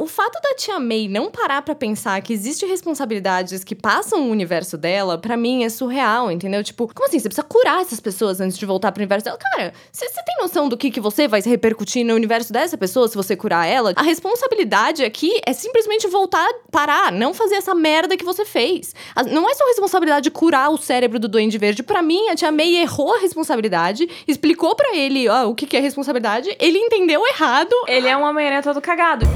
O fato da tia May não parar pra pensar que existe responsabilidades que passam o universo dela, pra mim é surreal, entendeu? Tipo, como assim? Você precisa curar essas pessoas antes de voltar pro universo dela? Cara, você tem noção do que, que você vai se repercutir no universo dessa pessoa se você curar ela? A responsabilidade aqui é simplesmente voltar, parar, não fazer essa merda que você fez. Não é sua responsabilidade curar o cérebro do Duende Verde. Pra mim, a tia May errou a responsabilidade, explicou pra ele ó, o que, que é responsabilidade, ele entendeu errado. Ele é um Homem-Aranha todo cagado.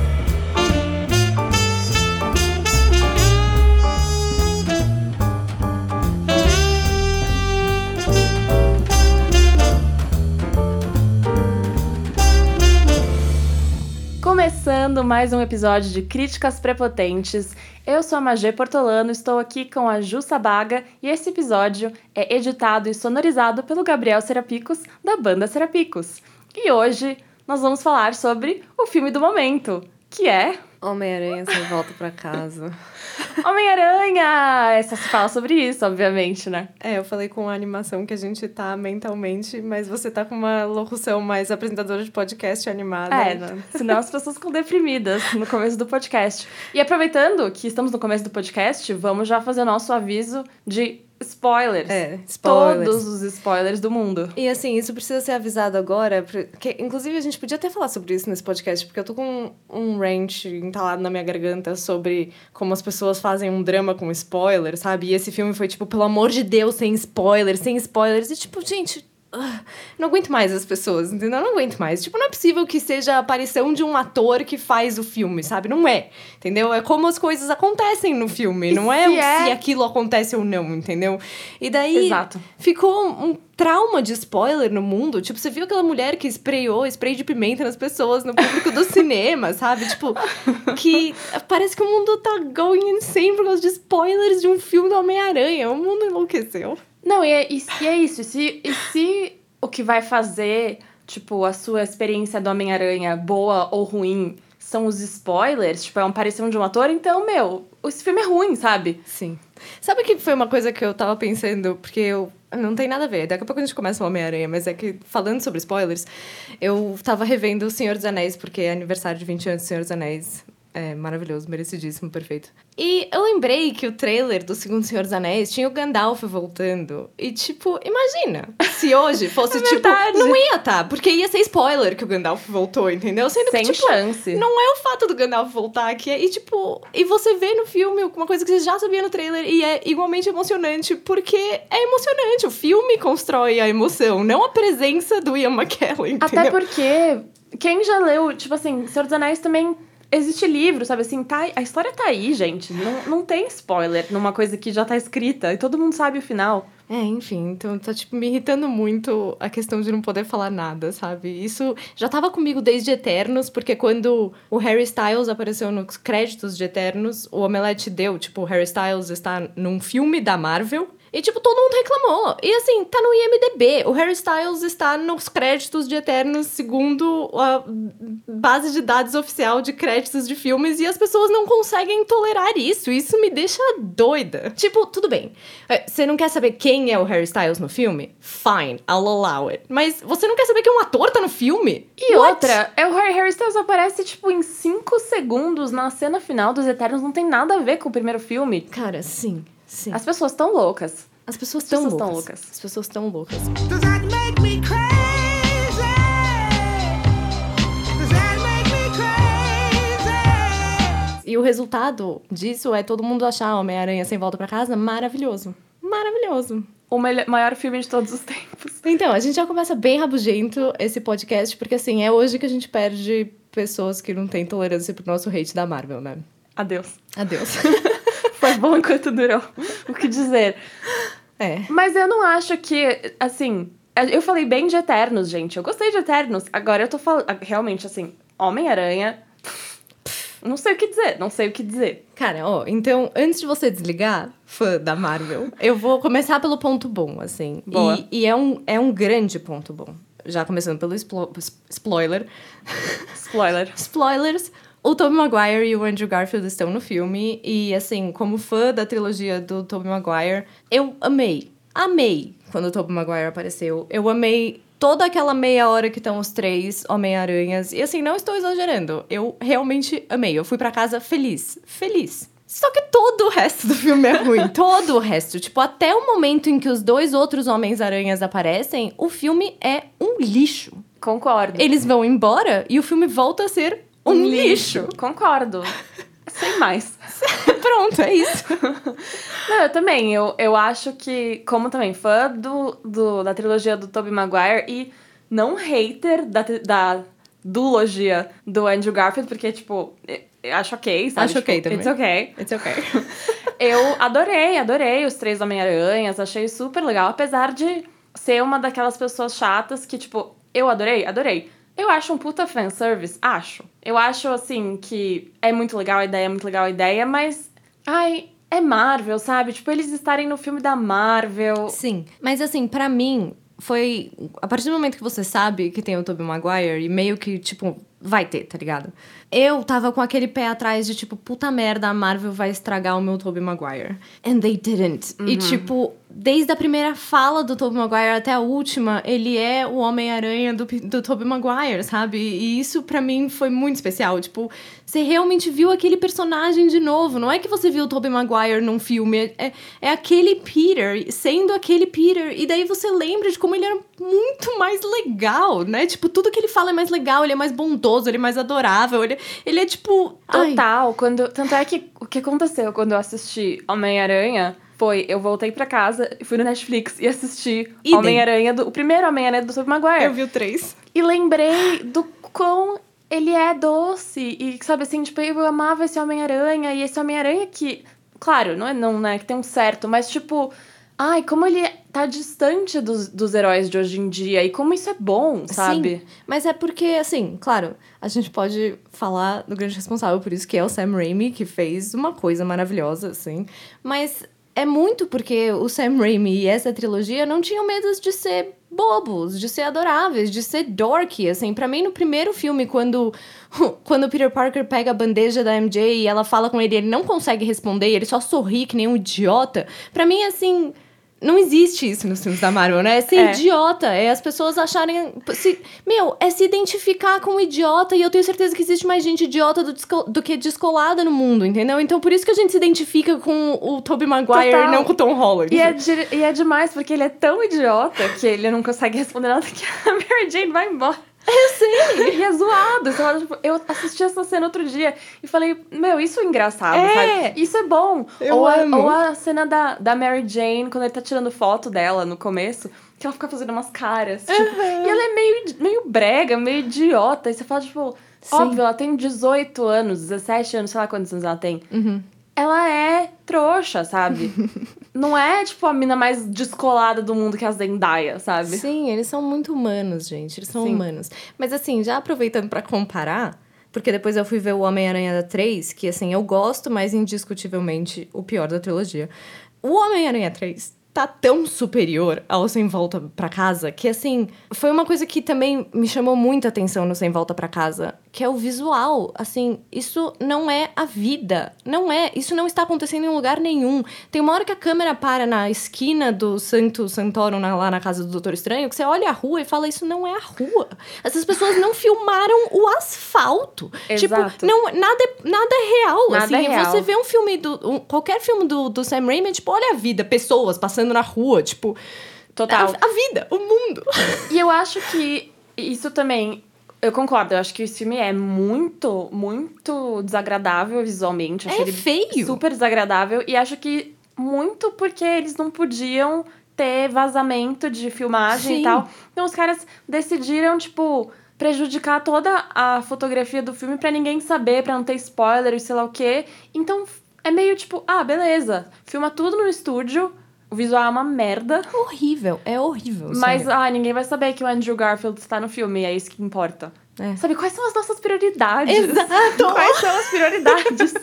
Começando mais um episódio de Críticas Prepotentes. Eu sou a Magê Portolano, estou aqui com a Ju Sabaga e esse episódio é editado e sonorizado pelo Gabriel Serapicos, da banda Serapicos. E hoje nós vamos falar sobre o filme do momento, que é Homem-Aranha sem volta pra casa. Homem-Aranha! Essa se fala sobre isso, obviamente, né? É, eu falei com a animação que a gente tá mentalmente, mas você tá com uma locução mais apresentadora de podcast animada. É, né? senão as pessoas ficam deprimidas no começo do podcast. E aproveitando que estamos no começo do podcast, vamos já fazer o nosso aviso de spoilers. É, spoilers. Todos os spoilers do mundo. E assim, isso precisa ser avisado agora, porque inclusive a gente podia até falar sobre isso nesse podcast, porque eu tô com um rant entalado na minha garganta sobre como as pessoas fazem um drama com spoiler, sabe? E esse filme foi tipo, pelo amor de Deus, sem spoilers, sem spoilers. E tipo, gente, não aguento mais as pessoas, entendeu? Eu não aguento mais. Tipo, não é possível que seja a aparição de um ator que faz o filme, sabe? Não é, entendeu? É como as coisas acontecem no filme, E não é, é- se aquilo acontece ou não, entendeu? E daí Exato. ficou um trauma de spoiler no mundo. Tipo, você viu aquela mulher que sprayou spray de pimenta nas pessoas no público do cinema, sabe? Tipo, que parece que o mundo tá going insane por causa de spoilers de um filme do Homem-Aranha. O mundo enlouqueceu. Não, e é, e se é isso. E se, e se o que vai fazer, tipo, a sua experiência do Homem-Aranha, boa ou ruim, são os spoilers, tipo, é uma aparição de um ator, então, meu, esse filme é ruim, sabe? Sim. Sabe que foi uma coisa que eu tava pensando, porque eu. Não tem nada a ver, daqui a pouco a gente começa o Homem-Aranha, mas é que, falando sobre spoilers, eu tava revendo O Senhor dos Anéis, porque é aniversário de 20 anos do Senhor dos Anéis. É maravilhoso, merecidíssimo, perfeito. E eu lembrei que o trailer do segundo Senhor dos Anéis tinha o Gandalf voltando. E, tipo, imagina se hoje fosse, É tipo. Não ia tá, porque ia ser spoiler que o Gandalf voltou, entendeu? Sendo Sem que, tipo, chance. não é o fato do Gandalf voltar que é, e tipo, e você vê no filme uma coisa que você já sabia no trailer e é igualmente emocionante, porque é emocionante, o filme constrói a emoção, não a presença do Ian McKellen, entendeu? Até porque quem já leu, tipo assim, Senhor dos Anéis também existe livro, sabe assim, tá, a história tá aí, gente. Não, não tem spoiler numa coisa que já tá escrita e todo mundo sabe o final. É, enfim, então tá, tipo, me irritando muito a questão de não poder falar nada, sabe? Isso já tava comigo desde Eternos, porque quando o Harry Styles apareceu nos créditos de Eternos, o Omelete deu, tipo, o Harry Styles está num filme da Marvel. E, tipo, todo mundo reclamou. E, assim, tá no IMDB. O Harry Styles está nos créditos de Eternos, segundo a base de dados oficial de créditos de filmes. E as pessoas não conseguem tolerar isso. Isso me deixa doida. Tipo, tudo bem. É, Você não quer saber quem é o Harry Styles no filme? Fine, I'll allow it. Mas você não quer saber que um ator tá no filme? E What? outra, é o Harry, Harry Styles aparece, tipo, em 5 segundos na cena final dos Eternos, não tem nada a ver com o primeiro filme. Cara, sim, sim. As pessoas estão loucas. As pessoas As estão loucas. tão loucas. As pessoas estão loucas. Does that make me crazy? Does that make me crazy? E o resultado disso é todo mundo achar Homem-Aranha sem volta pra casa maravilhoso. Maravilhoso. O maior filme de todos os tempos. Então, a gente já começa bem rabugento esse podcast, porque assim, é hoje que a gente perde pessoas que não têm tolerância pro nosso hate da Marvel, né? Adeus. Adeus. Foi bom enquanto durou. O que dizer? é. Mas eu não acho que, assim. Eu falei bem de Eternos, gente. Eu gostei de Eternos. Agora eu tô falando. Realmente, assim, Homem-Aranha. Não sei o que dizer, não sei o que dizer. Cara, ó, então, antes de você desligar, fã da Marvel, eu vou começar pelo ponto bom, assim. Boa. E, e é, um, é um grande ponto bom. Já começando pelo spoiler. Spoiler. Spoilers. O Tobey Maguire e o Andrew Garfield estão no filme. E, assim, como fã da trilogia do Tobey Maguire, eu amei. Amei quando o Tobey Maguire apareceu. Eu amei toda aquela meia hora que estão os três Homem-Aranhas. E assim, não estou exagerando. Eu realmente amei. Eu fui pra casa feliz. Feliz. Só que todo o resto do filme é ruim. todo o resto. Tipo, até o momento em que os dois outros Homens-Aranhas aparecem, o filme é um lixo. Concordo. Eles vão embora e o filme volta a ser um, lixo. Concordo. Sem mais. Pronto, é isso. Não, eu também. Eu, eu acho que, como também fã do, do, da trilogia do Tobey Maguire e não hater da, da dulogia do Andrew Garfield, porque, tipo, eu, acho ok, sabe? Acho ok Tipo, também. It's ok. It's okay. Eu adorei, adorei os três Homem-Aranhas, achei super legal, apesar de ser uma daquelas pessoas chatas que, tipo, eu adorei, adorei. Eu acho um puta fanservice, acho. Eu acho, assim, que é muito legal a ideia, é muito legal a ideia, mas. Ai, é Marvel, sabe? Tipo, eles estarem no filme da Marvel. Sim, mas assim, pra mim, foi. A partir do momento que você sabe que tem o Tobey Maguire e meio que, tipo, vai ter, tá ligado? Eu tava com aquele pé atrás de, tipo, puta merda, a Marvel vai estragar o meu Tobey Maguire. And they didn't. E, tipo, desde a primeira fala do Tobey Maguire até a última, ele é o Homem-Aranha do, do Tobey Maguire, sabe? E isso pra mim foi muito especial. Tipo, você realmente viu aquele personagem de novo. Não é que você viu o Tobey Maguire num filme, é, é aquele Peter sendo aquele Peter. E daí você lembra de como ele era muito mais legal, né? Tipo, tudo que ele fala é mais legal, ele é mais bondoso, ele é mais adorável, ele, ele é tipo. ai, Total, quando. Tanto é que o que aconteceu quando eu assisti Homem-Aranha foi eu voltei pra casa, fui no Netflix e assisti. Homem-Aranha do. O primeiro Homem-Aranha do Tobey Maguire. eu vi o três. E lembrei do quão ele é doce. E, sabe assim, tipo, eu amava esse Homem-Aranha. E esse Homem-Aranha que, claro, não é não, né? Que tem um certo, mas tipo. Ai, como ele tá distante dos, dos heróis de hoje em dia. E como isso é bom, sabe? Sim, mas é porque, assim, claro, a gente pode falar do grande responsável por isso, que é o Sam Raimi, que fez uma coisa maravilhosa, assim. Mas é muito porque o Sam Raimi e essa trilogia não tinham medo de ser bobos, de ser adoráveis, de ser dorky, assim. Pra mim, no primeiro filme, quando, quando Peter Parker pega a bandeja da MJ e ela fala com ele, ele não consegue responder, ele só sorri que nem um idiota. Pra mim, assim... Não existe isso nos filmes da Marvel, né? É ser É. idiota. É as pessoas acharem. Se, meu, é se identificar com um idiota. E eu tenho certeza que existe mais gente idiota do, desco- do que descolada no mundo, entendeu? Então por isso que a gente se identifica com o Tobey Maguire Total. e não com o Tom Holland. E é, e é demais, porque ele é tão idiota que ele não consegue responder nada que a Mary Jane vai embora. Eu sei. E é zoado. Você fala, tipo, eu assisti essa cena outro dia e falei, meu, isso é engraçado, É. sabe? Isso é bom. Eu ou, a, amo. ou a cena da, da Mary Jane, quando ele tá tirando foto dela no começo, que ela fica fazendo umas caras. Tipo, E ela é meio, meio brega, meio idiota. E você fala, tipo, Sim. óbvio, ela tem 18 anos, 17 anos, sei lá quantos anos ela tem. Uhum. Ela é trouxa, sabe? Não é, tipo, a mina mais descolada do mundo que a Zendaya, sabe? Sim, eles são muito humanos, gente. Eles são Sim. humanos. Mas assim, já aproveitando pra comparar, porque depois eu fui ver o Homem-Aranha da 3, que assim, eu gosto, mas indiscutivelmente o pior da trilogia. O Homem-Aranha 3 tá tão superior ao Sem Volta pra Casa que assim, foi uma coisa que também me chamou muita atenção no Sem Volta pra Casa, que é o visual. Assim, isso não é a vida. Não é. Isso não está acontecendo em lugar nenhum. Tem uma hora que a câmera para na esquina do Santo Santorum, na- lá na casa do Doutor Estranho, que você olha a rua e fala, isso não é a rua. Essas pessoas não filmaram o asfalto. Exato. Tipo, não, nada, é- nada é real. Nada assim, é real. você vê um filme do. um- qualquer filme do, do Sam Raimi, é tipo, olha a vida, pessoas passando na rua, tipo. Total. A, a vida, o mundo. E eu acho que isso também. Eu concordo, eu acho que esse filme é muito, muito desagradável visualmente. Eu É ele feio. Super desagradável. E acho que muito porque eles não podiam ter vazamento de filmagem Sim. e tal. Então os caras decidiram, tipo, prejudicar toda a fotografia do filme pra ninguém saber, pra não ter spoiler e sei lá o quê. Então é meio tipo, ah, beleza. Filma tudo no estúdio. O visual é uma merda. horrível, é horrível. Mas, sério. ah, ninguém vai saber que o Andrew Garfield está no filme, e é isso que importa. É. Sabe, quais são as nossas prioridades? Exato! Quais são as prioridades?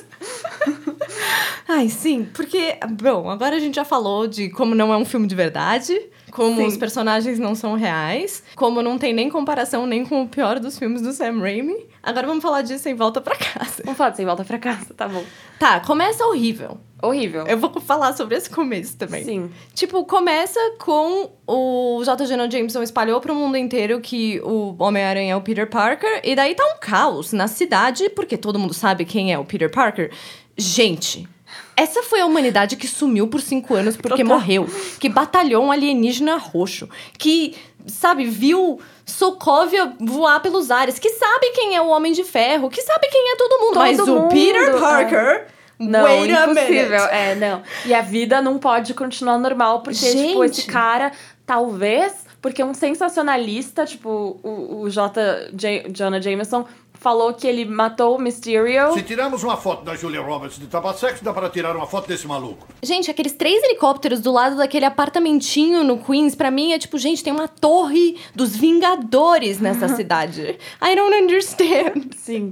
Ai, sim, porque, bom, agora a gente já falou de como não é um filme de verdade, como Sim. os personagens não são reais, como não tem nem comparação nem com o pior dos filmes do Sam Raimi. Agora vamos falar disso em volta pra casa. Vamos falar de Sem Volta Pra Casa, tá bom. Tá, começa horrível. Horrível. Eu vou falar sobre esse começo também. Sim. Tipo, começa com o J. Jonah Jameson espalhou pro mundo inteiro que o Homem-Aranha é o Peter Parker, e daí tá um caos na cidade, porque todo mundo sabe quem é o Peter Parker. Gente. Essa foi a humanidade que sumiu por cinco anos porque Total. morreu. Que batalhou um alienígena roxo. Que, sabe, viu Sokovia voar pelos ares. Que sabe quem é o Homem de Ferro. Que sabe quem é todo mundo. Todo Mas o mundo, Peter é. Não, wait impossível. É, não. E a vida não pode continuar normal, porque, tipo, Gente. esse cara, talvez, porque um sensacionalista, tipo, o, o J. J. Jonah Jameson, falou que ele matou o Mysterio. Se tirarmos uma foto da Julia Roberts de Tabasex, dá para tirar uma foto desse maluco. Gente, aqueles três helicópteros do lado daquele apartamentinho no Queens, pra mim é tipo, gente, tem uma torre dos Vingadores nessa cidade. I don't understand. Sim.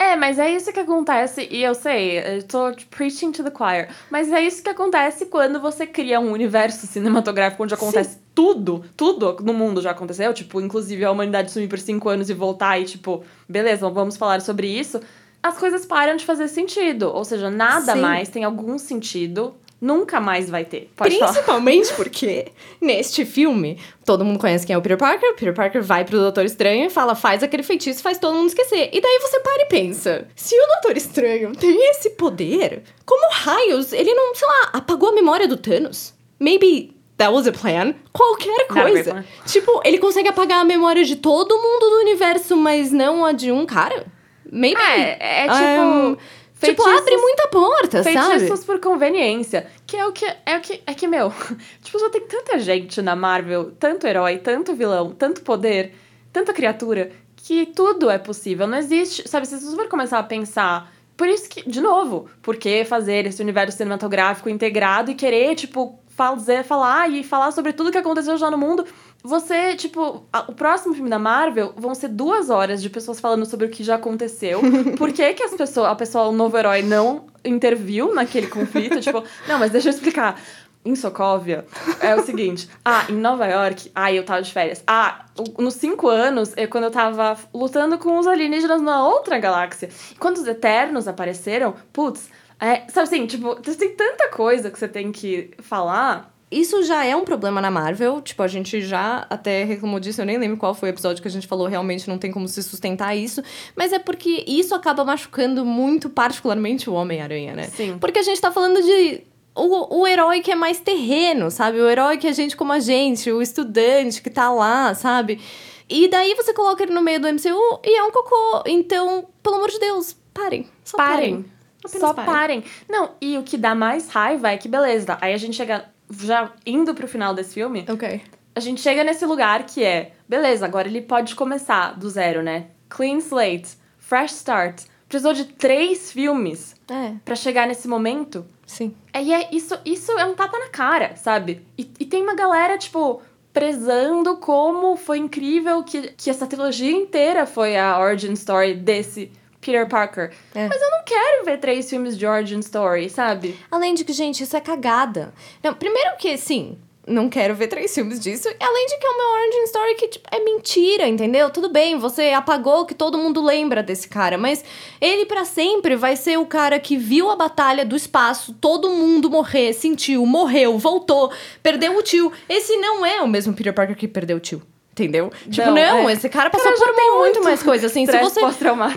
É, mas é isso que acontece, e eu sei, eu tô preaching to the choir, mas é isso que acontece quando você cria um universo cinematográfico onde acontece tudo, tudo no mundo já aconteceu, tipo, inclusive a humanidade sumir por cinco anos e voltar e, tipo, beleza, vamos falar sobre isso, as coisas param de fazer sentido, ou seja, nada Sim. mais tem algum sentido, nunca mais vai ter. Pode falar. Principalmente porque neste filme, todo mundo conhece quem é o Peter Parker. O Peter Parker vai pro Doutor Estranho e fala, faz aquele feitiço, faz todo mundo esquecer. E daí você para e pensa: se o Doutor Estranho tem esse poder, como raios ele não, sei lá, apagou a memória do Thanos? Maybe. That was a plan. Qualquer coisa. plan. Tipo, ele consegue apagar a memória de todo mundo do universo, mas não a de um cara? Maybe. É, é tipo. Um, tipo, feitiços- abre muita porta, sabe? Feitiços por conveniência. Que é o que. É o que. É que, meu. Tipo, já tem tanta gente na Marvel, tanto herói, tanto vilão, tanto poder, tanta criatura, que tudo é possível. Não existe. Sabe, se você for começar a pensar. Por isso que, de novo, por que fazer esse universo cinematográfico integrado e querer, tipo, fazer, falar e falar sobre tudo que aconteceu já no mundo? Você, tipo, a- o próximo filme da Marvel vão ser duas horas de pessoas falando sobre o que já aconteceu. Por que, que as pessoas, a pessoa, o novo herói, não interviu naquele conflito? tipo, não, mas deixa eu explicar. Em Sokovia, é o seguinte. Ah, em Nova York, ah, eu tava de férias. Ah, nos cinco anos, é quando eu tava lutando com os alienígenas numa outra galáxia. E quando os Eternos apareceram, putz, é, sabe assim, tipo, tem tanta coisa que você tem que falar. Isso já é um problema na Marvel. Tipo, a gente já até reclamou disso. Eu nem lembro qual foi o episódio que a gente falou. Realmente não tem como se sustentar isso. Mas é porque isso acaba machucando muito, particularmente, o Homem-Aranha, né? Sim. Porque a gente tá falando de. O, o herói que é mais terreno, sabe? O herói que a gente como a gente, o estudante que tá lá, sabe? E daí você coloca ele no meio do MCU e é um cocô. Então, pelo amor de Deus, parem. Só parem. parem. Só parem. parem. Não, e o que dá mais raiva é que, beleza, aí a gente chega, já indo pro final desse filme, Ok. a gente chega nesse lugar que é, beleza, agora ele pode começar do zero, né? Clean slate, fresh start. Precisou de três filmes É, pra chegar nesse momento. sim. E é, isso, isso é um tapa na cara, sabe? E, e tem uma galera, tipo, prezando como foi incrível que, que essa trilogia inteira foi a origin story desse Peter Parker. É. Mas eu não quero ver três filmes de origin story, sabe? Além de que, gente, isso é cagada. Não, primeiro que, sim, não quero ver três filmes disso. E além de que é uma origin story que, tipo, é mentira, entendeu? Tudo bem, você apagou que todo mundo lembra desse cara. Mas ele, pra sempre, vai ser o cara que viu a batalha do espaço, todo mundo morrer, sentiu, morreu, voltou, perdeu o tio. Esse não é o mesmo Peter Parker que perdeu o tio. Entendeu? Tipo, Não, não, é. esse cara passou Cara, por muito muito mais coisa. Assim, se você.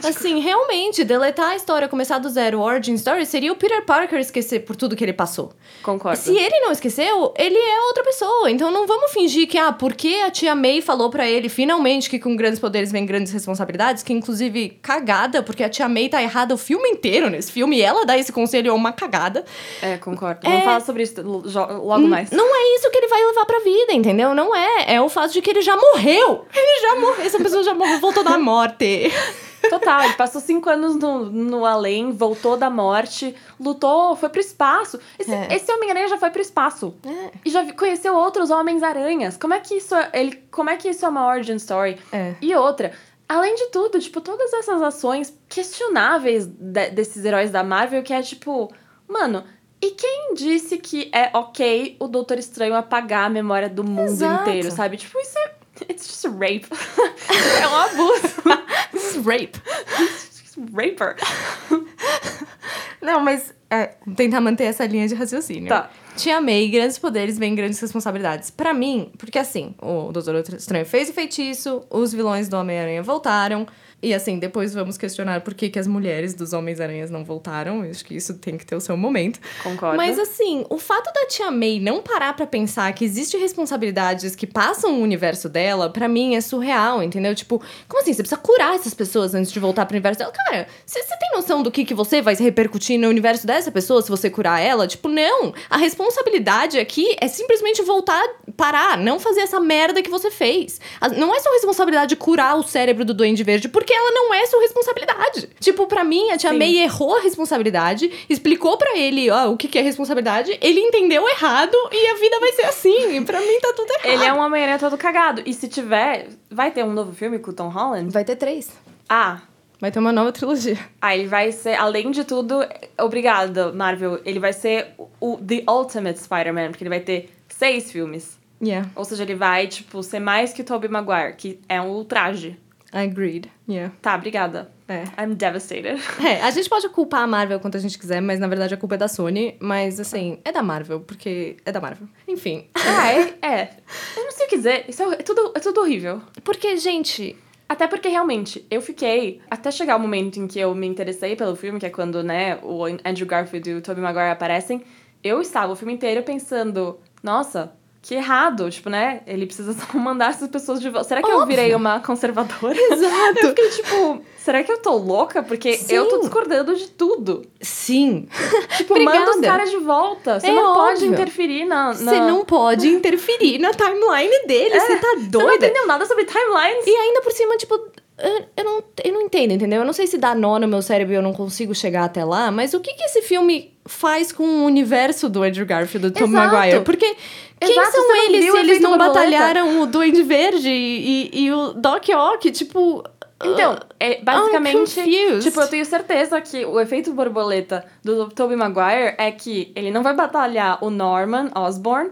Assim, realmente, deletar a história, começar do zero, origin story, seria o Peter Parker esquecer por tudo que ele passou. Concordo. Se ele não esqueceu, ele é outra pessoa. Então não vamos fingir que, ah, porque a tia May falou pra ele finalmente que com grandes poderes vem grandes responsabilidades, que inclusive cagada, porque a tia May tá errada o filme inteiro nesse filme e ela dá esse conselho é uma cagada. É, concordo. Vamos falar sobre isso logo mais. Não é isso que ele vai levar pra vida, entendeu? Não é. É o fato de que ele já morreu. Ele já morreu. Essa pessoa já morreu, voltou da morte. Total, ele passou cinco anos no, no além, voltou da morte, lutou, foi pro espaço. Esse, É. esse Homem-Aranha já foi pro espaço. É. E já conheceu outros Homens-Aranhas. Como é que isso é, ele, como é que isso é uma origin story? É. E outra, além de tudo, tipo, todas essas ações questionáveis de- desses heróis da Marvel, que é tipo, mano, e quem disse que é ok o Doutor Estranho apagar a memória do mundo Exato. inteiro, sabe? Tipo, isso é. It's just rape. é um abuso. This is rape. Raper. Não, mas é, tentar manter essa linha de raciocínio. Tá. Tia May, grandes poderes vêm grandes responsabilidades. Pra mim, porque assim, o Doutor Estranho fez o feitiço, os vilões do Homem-Aranha voltaram. E assim, depois vamos questionar por que, que as mulheres dos Homens-Aranhas não voltaram. Acho que isso tem que ter o seu momento. Concordo. Mas assim, o fato da Tia May não parar pra pensar que existe responsabilidades que passam o universo dela, pra mim é surreal, entendeu? Tipo, como assim? Você precisa curar essas pessoas antes de voltar pro universo dela? Cara, você tem noção do que, que você vai se repercutir no universo dessa pessoa se você curar ela? Tipo, não. A responsabilidade aqui é simplesmente voltar, parar, não fazer essa merda que você fez. Não é sua responsabilidade curar o cérebro do Duende Verde, porque ela não é sua responsabilidade. Tipo, pra mim, a Tia Sim. May errou a responsabilidade, explicou pra ele ó, o que, que é responsabilidade, ele entendeu errado e a vida vai ser assim. E pra mim tá tudo errado. Ele é um Homem-Aranha todo cagado. E se tiver, vai ter um novo filme com o Tom Holland? Vai ter três. Ah, Vai ter uma nova trilogia. Ah, ele vai ser, além de tudo, obrigado, Marvel, ele vai ser o The Ultimate Spider-Man, porque ele vai ter seis filmes. Yeah, Ou seja, ele vai, tipo, ser mais que o Tobey Maguire, que é um ultraje. Agreed. Yeah. Tá, obrigada. É. I'm devastated. É, a gente pode culpar a Marvel quanto a gente quiser, mas na verdade a culpa é da Sony. Mas assim, é da Marvel, porque é da Marvel. Enfim. Ah, é, é. Eu não sei o que dizer. Isso é, é tudo, é tudo horrível. Porque, gente, Até porque, realmente, eu fiquei... Até chegar o momento em que eu me interessei pelo filme, que é quando, né, o Andrew Garfield e o Tobey Maguire aparecem, eu estava o filme inteiro pensando, nossa, que errado, tipo, né? Ele precisa só mandar essas pessoas de volta. Será que eu Óbvio. virei uma conservadora? Exato. Eu fiquei, tipo, será que eu tô louca? Porque Sim. eu tô discordando de tudo. sim. Tipo, Obrigada. manda os caras de volta. Você É não pode óbvio. interferir na... na... Você não pode interferir na timeline dele. Você tá Você não doida. entendeu nada sobre timelines. E ainda por cima, tipo, eu, eu não, eu não entendo, entendeu? Eu não sei se dá nó no meu cérebro e eu não consigo chegar até lá, mas o que, que esse filme faz com o universo do Andrew Garfield e do Tom. Maguire? Porque quem Exato, são eles se eles não batalharam o Duende Verde e, e, o Doc Ock? Tipo. Então, é, basicamente, tipo, eu tenho certeza que o efeito borboleta do Tobey Maguire é que ele não vai batalhar o Norman Osborn,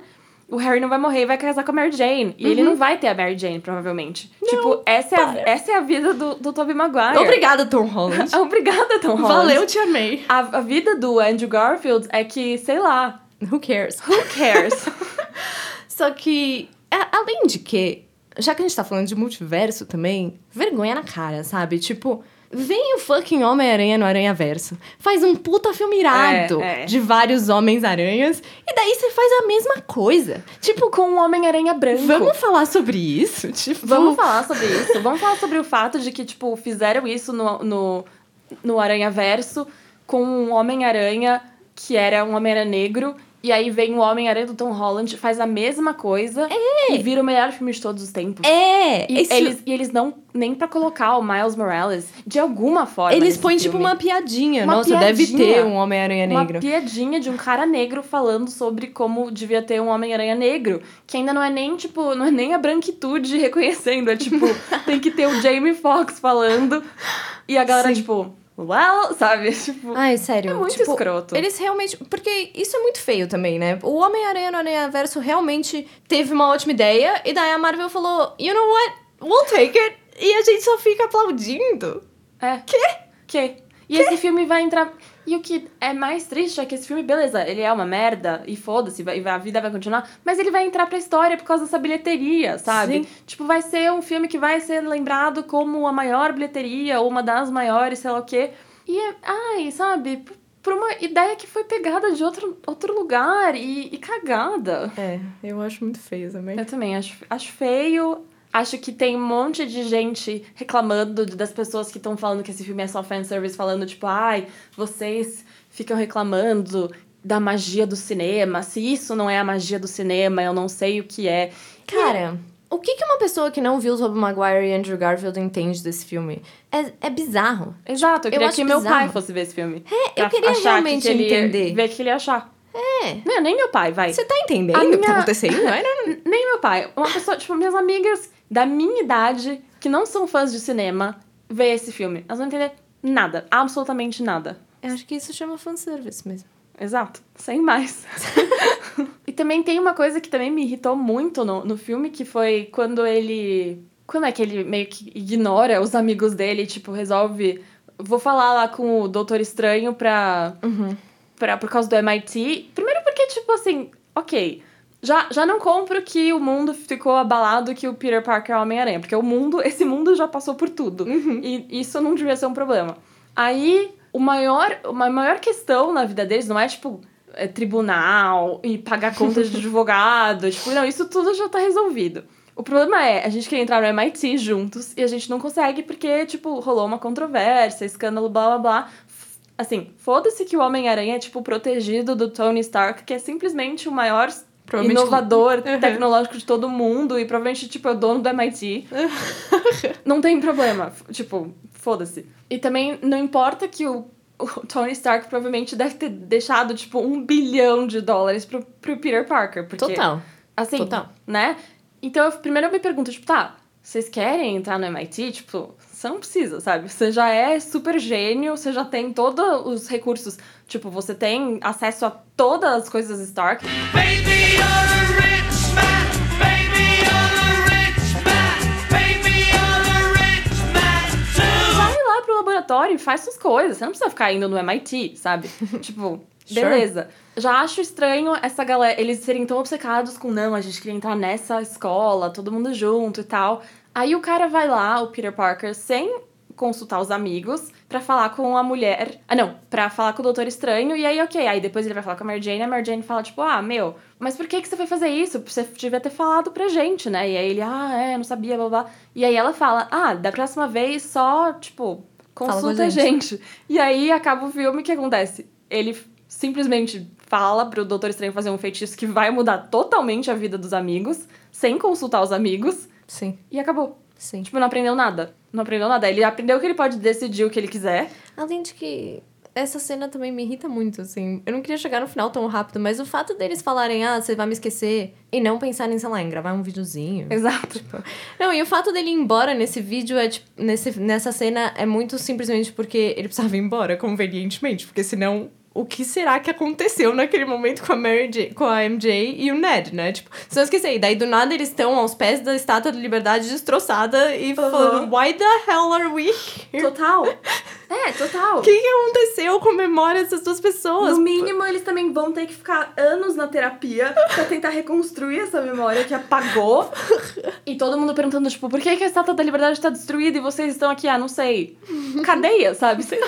o Harry não vai morrer e vai casar com a Mary Jane. E Uhum. ele não vai ter a Mary Jane, provavelmente. tipo, essa é, a, essa é a vida do, do Tobey Maguire. Obrigada, Tom Holland. Obrigada, Tom Holland. Valeu, te amei. A, a vida do Andrew Garfield é que, sei lá, Who cares? who cares? Só que, a- além de que, já que a gente tá falando de multiverso também, vergonha na cara, sabe? Tipo, vem o fucking Homem-Aranha no Aranha Verso. Faz um puta filme irado É, é. de vários Homens-Aranhas. E daí você faz a mesma coisa. Tipo, Com um Homem-Aranha branco. vamos falar sobre isso? Tipo, Vamos falar sobre isso. Vamos falar sobre o fato de que, tipo, fizeram isso no, no, no Aranha Verso com um Homem-Aranha que era um Homem-Aranha negro. E aí vem o Homem-Aranha do Tom Holland, faz a mesma coisa e vira o melhor filme de todos os tempos. É, E esse- eles, e eles não nem pra colocar o Miles Morales de alguma forma. eles põem tipo filme. uma piadinha. Uma Nossa, deve piadinha. ter um Homem-Aranha Uma negro. piadinha de um cara negro falando sobre como devia ter um Homem-Aranha negro. Que ainda não é nem, tipo, não é nem a branquitude reconhecendo. É tipo, tem que ter o Jamie Foxx falando. E a galera, Sim. tipo, well, sabe? Tipo, Ai, sério. é muito tipo, escroto. Eles realmente. Porque isso é muito feio também, né? O Homem-Aranha no Aranha Verso realmente teve uma ótima ideia, e daí a Marvel falou: You know what? We'll take it. E a gente só fica aplaudindo. É. Que? Que? E esse filme vai entrar. E o que é mais triste é que esse filme, beleza, ele é uma merda, e foda-se, a vida vai continuar, mas ele vai entrar pra história por causa dessa bilheteria, sabe? Sim. Tipo, vai ser um filme que vai ser lembrado como a maior bilheteria, ou uma das maiores, sei lá o quê. E é, ai, sabe, por- por uma ideia que foi pegada de outro, outro lugar e, e cagada. É, eu acho muito feio também. Eu também acho, acho feio. Acho que tem um monte de gente reclamando das pessoas que estão falando que esse filme é só fanservice, falando tipo, ai, vocês ficam reclamando da magia do cinema. Se isso não é a magia do cinema, eu não sei o que é. Cara, o que, que uma pessoa que não viu Tobey Maguire e Andrew Garfield entende desse filme? É, é bizarro. Exato, eu Eu queria acho que meu bizarro. pai fosse ver esse filme. É, eu queria realmente que entender. Ver o que ele ia achar. É. Não, nem meu pai, vai. Você tá entendendo o que tá acontecendo? Não é? Nem meu pai. Uma pessoa, tipo, minhas amigas da minha idade, que não são fãs de cinema, vê esse filme. Elas vão entender nada. Absolutamente nada. Eu acho que isso chama fanservice mesmo. Exato. Sem mais. e também tem uma coisa que também me irritou muito no, no filme, que foi quando ele... Quando é que ele meio que ignora os amigos dele e, tipo, resolve vou falar lá com o Doutor Estranho pra, Uhum. pra, por causa do MIT. Primeiro porque, tipo assim, ok. Já, já não compro que o mundo ficou abalado que o Peter Parker é o Homem-Aranha. Porque o mundo, esse mundo já passou por tudo. E isso não devia ser um problema. Aí, o maior, uma maior questão na vida deles não é, tipo, é, tribunal e pagar contas de advogado. Tipo, não, isso tudo já tá resolvido. O problema é, a gente quer entrar no MIT juntos e a gente não consegue porque, tipo, rolou uma controvérsia, escândalo, blá blá blá. Assim, foda-se que o Homem-Aranha é, tipo, protegido do Tony Stark, que é simplesmente o maior inovador Uhum. tecnológico de todo mundo e provavelmente, tipo, é o dono do MIT. não tem problema. Tipo, foda-se. E também não importa que o, o Tony Stark provavelmente deve ter deixado, tipo, um bilhão de dólares pro, pro Peter Parker. Porque, Total. Assim, Total. né? Então, eu, primeiro eu me pergunto, tipo, tá, vocês querem entrar no MIT? Tipo, você não precisa, sabe? Você já é super gênio, você já tem todos os recursos. Tipo, você tem acesso a todas as coisas Stark. Baby, you're a rich man. Baby, you're a rich man. Baby, you're a rich man too. Vai lá pro laboratório e faz suas coisas. Você não precisa ficar indo no MIT, sabe? tipo, Sure. beleza. Já acho estranho essa galera, eles serem tão obcecados com, não, a gente queria entrar nessa escola, todo mundo junto e tal. Aí o cara vai lá, o Peter Parker, sem consultar os amigos, pra falar com a mulher. Ah, não, pra falar com o Doutor Estranho, e aí, ok. Aí depois ele vai falar com a Mary Jane, e a Mary Jane fala, tipo, ah, meu, mas por que, que você foi fazer isso? Você devia ter falado pra gente, né? E aí ele, ah, é, não sabia, blá blá. E aí ela fala, ah, da próxima vez só, tipo, consulta a gente. gente. E aí acaba o filme, o que acontece? Ele simplesmente fala pro Doutor Estranho fazer um feitiço que vai mudar totalmente a vida dos amigos, sem consultar os amigos, Sim, e acabou. sim. Tipo, não aprendeu nada. Não aprendeu nada. Ele aprendeu que ele pode decidir o que ele quiser. Além de que essa cena também me irrita muito, assim. Eu não queria chegar no final tão rápido, mas o fato deles falarem, ah, você vai me esquecer, e não pensarem, sei lá, em gravar um videozinho. Exato. Não, e o fato dele ir embora nesse vídeo, é, tipo, nesse, nessa cena, é muito simplesmente porque ele precisava ir embora, convenientemente. Porque senão, o que será que aconteceu naquele momento com a Mary J, com a MJ e o Ned, né? Tipo, se não esquecer, e daí do nada eles estão aos pés da Estátua da Liberdade destroçada e falando, why the hell are we here? Total. É, total. O que, que aconteceu com a memória dessas duas pessoas? No mínimo, eles também vão ter que ficar anos na terapia pra tentar reconstruir essa memória que apagou. e todo mundo perguntando, tipo, por que, que a estátua da liberdade tá destruída e vocês estão aqui? Ah, não sei. Cadeia, sabe? Sei lá.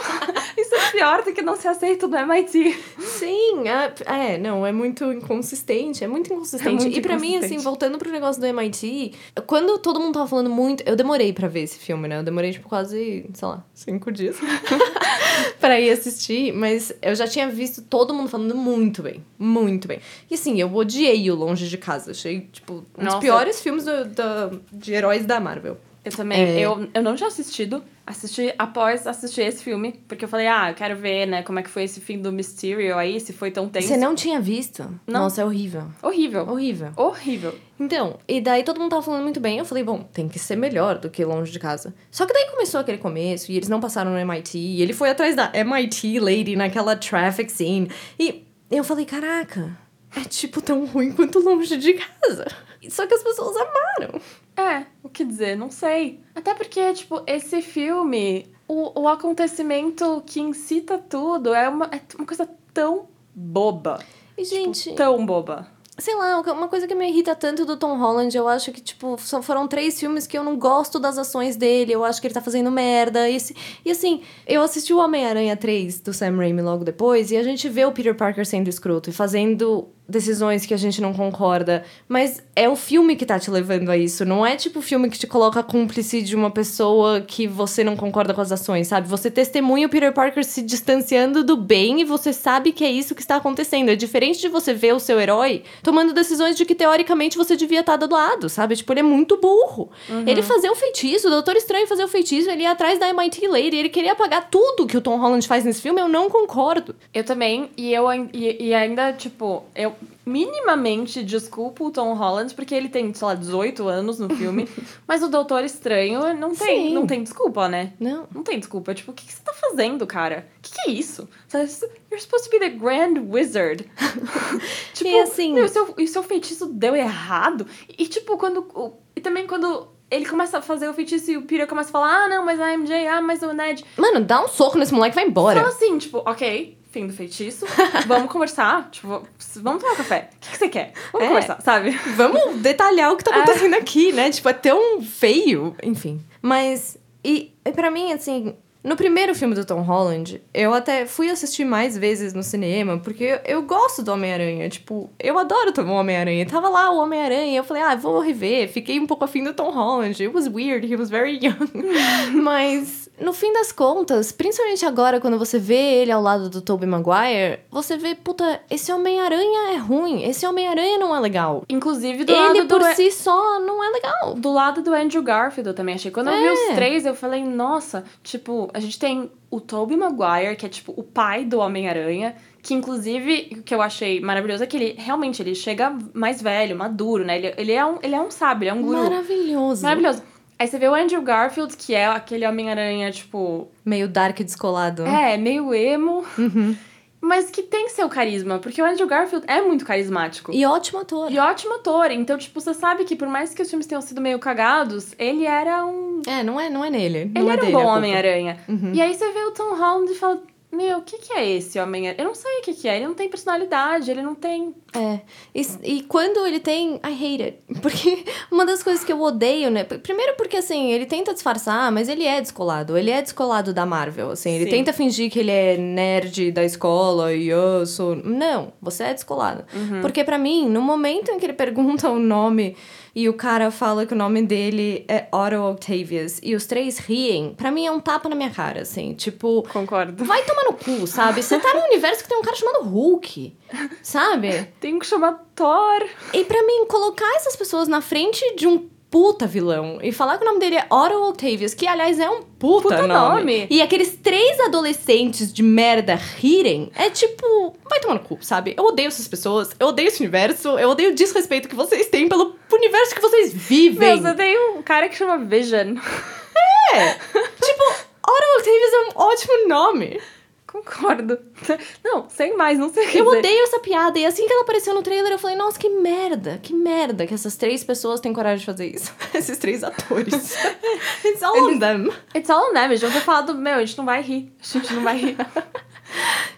Isso é pior do que não ser aceito no MIT. Sim, é, é, não, é muito inconsistente, é muito inconsistente. É muito e pra mim, assim, voltando pro negócio do MIT, quando todo mundo tava falando muito, eu demorei pra ver esse filme, né? Eu demorei, tipo, quase, sei lá, cinco dias pra ir assistir, mas eu já tinha visto todo mundo falando muito bem, muito bem. E assim, eu odiei o Longe de Casa, achei, tipo, um dos Nossa. piores filmes do, do- de heróis da Marvel. Eu também. É. Eu, eu não tinha assistido. Assisti após assistir esse filme. Porque eu falei, ah, eu quero ver, né, como é que foi esse fim do Mysterio aí, se foi tão tenso. Você não tinha visto? Não. Nossa, é horrível. Horrível. Horrível. Horrível. Então, e daí todo mundo tava falando muito bem. Eu falei, bom, tem que ser melhor do que longe de casa. Só que daí começou aquele começo e eles não passaram no MIT. E ele foi atrás da MIT lady naquela traffic scene. E eu falei, caraca, é tipo tão ruim quanto longe de casa. Só que as pessoas amaram. É, o que dizer? Não sei. Até porque, tipo, esse filme, o, o acontecimento que incita tudo é uma, é uma coisa tão boba. E, gente, Tão boba. sei lá, uma coisa que me irrita tanto do Tom Holland, eu acho que, tipo, só foram três filmes que eu não gosto das ações dele, eu acho que ele tá fazendo merda. E, e assim, eu assisti o Homem-Aranha 3 do Sam Raimi logo depois, e a gente vê o Peter Parker sendo escroto e fazendo decisões que a gente não concorda. Mas é o filme que tá te levando a isso, não é tipo o filme que te coloca cúmplice de uma pessoa que você não concorda com as ações, sabe? Você testemunha o Peter Parker se distanciando do bem e você sabe que é isso que está acontecendo. É diferente de você ver o seu herói tomando decisões de que teoricamente você devia estar do lado, sabe? Tipo, ele é muito burro. Ele fazer o feitiço, o Doutor Estranho fazer o feitiço, ele ia atrás da MIT Lady, ele queria apagar tudo que o Tom Holland faz nesse filme, eu não concordo. Eu também, e eu e, e ainda, tipo, eu minimamente desculpo o Tom Holland, porque ele tem, sei lá, 18 anos no filme, mas o Doutor Estranho não tem, Sim. não tem desculpa, né? Não. Não tem desculpa. Tipo, o que, que você tá fazendo, cara? O que, que é isso? Você- You're supposed to be the Grand Wizard. tipo, E assim- meu, o seu, e o seu feitiço deu errado. E, tipo, quando. o- E também quando ele começa a fazer o feitiço e o Peter começa a falar: ah, não, mas a MJ, ah, mas o Ned. Mano, dá um soco nesse moleque e vai embora. Fala assim, tipo, ok, fim do feitiço, vamos conversar, tipo, vamos tomar um café. O que, que você quer? Vamos É. conversar, sabe? Vamos detalhar o que tá acontecendo aqui, né? Tipo, é tão feio. Enfim. Mas, e, e pra mim, assim, no primeiro filme do Tom Holland, eu até fui assistir mais vezes no cinema, porque eu, gosto do Homem-Aranha. Tipo, eu adoro o Homem-Aranha. Tava lá o Homem-Aranha, eu falei, ah, vou rever. Fiquei um pouco afim do Tom Holland. It was weird, he was very young. Mas, no fim das contas, principalmente agora, quando você vê ele ao lado do Tobey Maguire, você vê, puta, esse Homem-Aranha é ruim. Esse Homem-Aranha não é legal. Inclusive do Ele lado do. por si só não é legal. Do lado do Andrew Garfield eu também achei. Quando eu vi É. os três, eu falei, nossa, tipo, a gente tem o Tobey Maguire, que é tipo o pai do Homem-Aranha, que inclusive, o que eu achei maravilhoso é que ele realmente ele chega mais velho, maduro, né? Ele, ele, é, um, ele é um sábio, ele é um guru. Maravilhoso. Maravilhoso. Aí você vê o Andrew Garfield, que é aquele Homem-Aranha, tipo, Meio dark e descolado. é, meio emo, Uhum. Mas que tem seu carisma, porque o Andrew Garfield é muito carismático. E ótimo ator. E ótimo ator. Então, tipo, você sabe que por mais que os filmes tenham sido meio cagados, ele era um. É, não é, não é nele. Não Ele é era um dele a bom. Homem-Aranha. Uhum. E aí você vê o Tom Holland e fala: Meu, o que, que é esse Homem-Aranha? Eu não sei o que, que é. Ele não tem personalidade, ele não tem. É. E, e quando ele tem. I hate it. Porque uma das coisas que eu odeio, né? Primeiro porque, assim, ele tenta disfarçar, mas ele é descolado. Ele é descolado da Marvel, assim. Ele Sim. tenta fingir que ele é nerd da escola e eu sou. Não, você é descolado. Uhum. Porque pra mim, no momento em que ele pergunta o nome e o cara fala que o nome dele é Otto Octavius e os três riem, pra mim é um tapa na minha cara, assim. Tipo. Concordo. Vai tomar no cu, sabe? Você tá num universo que tem um cara chamado Hulk, sabe? Tem que chamar Thor. E pra mim, colocar essas pessoas na frente de um puta vilão e falar que o nome dele é Otto Octavius, que aliás é um puta, Puta nome. nome. E aqueles três adolescentes de merda rirem, é tipo, vai tomar no cu, sabe? Eu odeio essas pessoas, eu odeio esse universo, eu odeio o desrespeito que vocês têm pelo universo que vocês vivem. Meu, você tem um cara que chama Vision. É. tipo, Otto Octavius é um ótimo nome. Concordo. Não, sem mais, não sei o que Eu dizer. odeio essa piada. E assim que ela apareceu no trailer, eu falei, nossa, que merda, que merda que essas três pessoas têm coragem de fazer isso. Esses três atores. It's all on them. It's all on them. Eles vão ter falado, meu, a gente não vai rir. A gente não vai rir.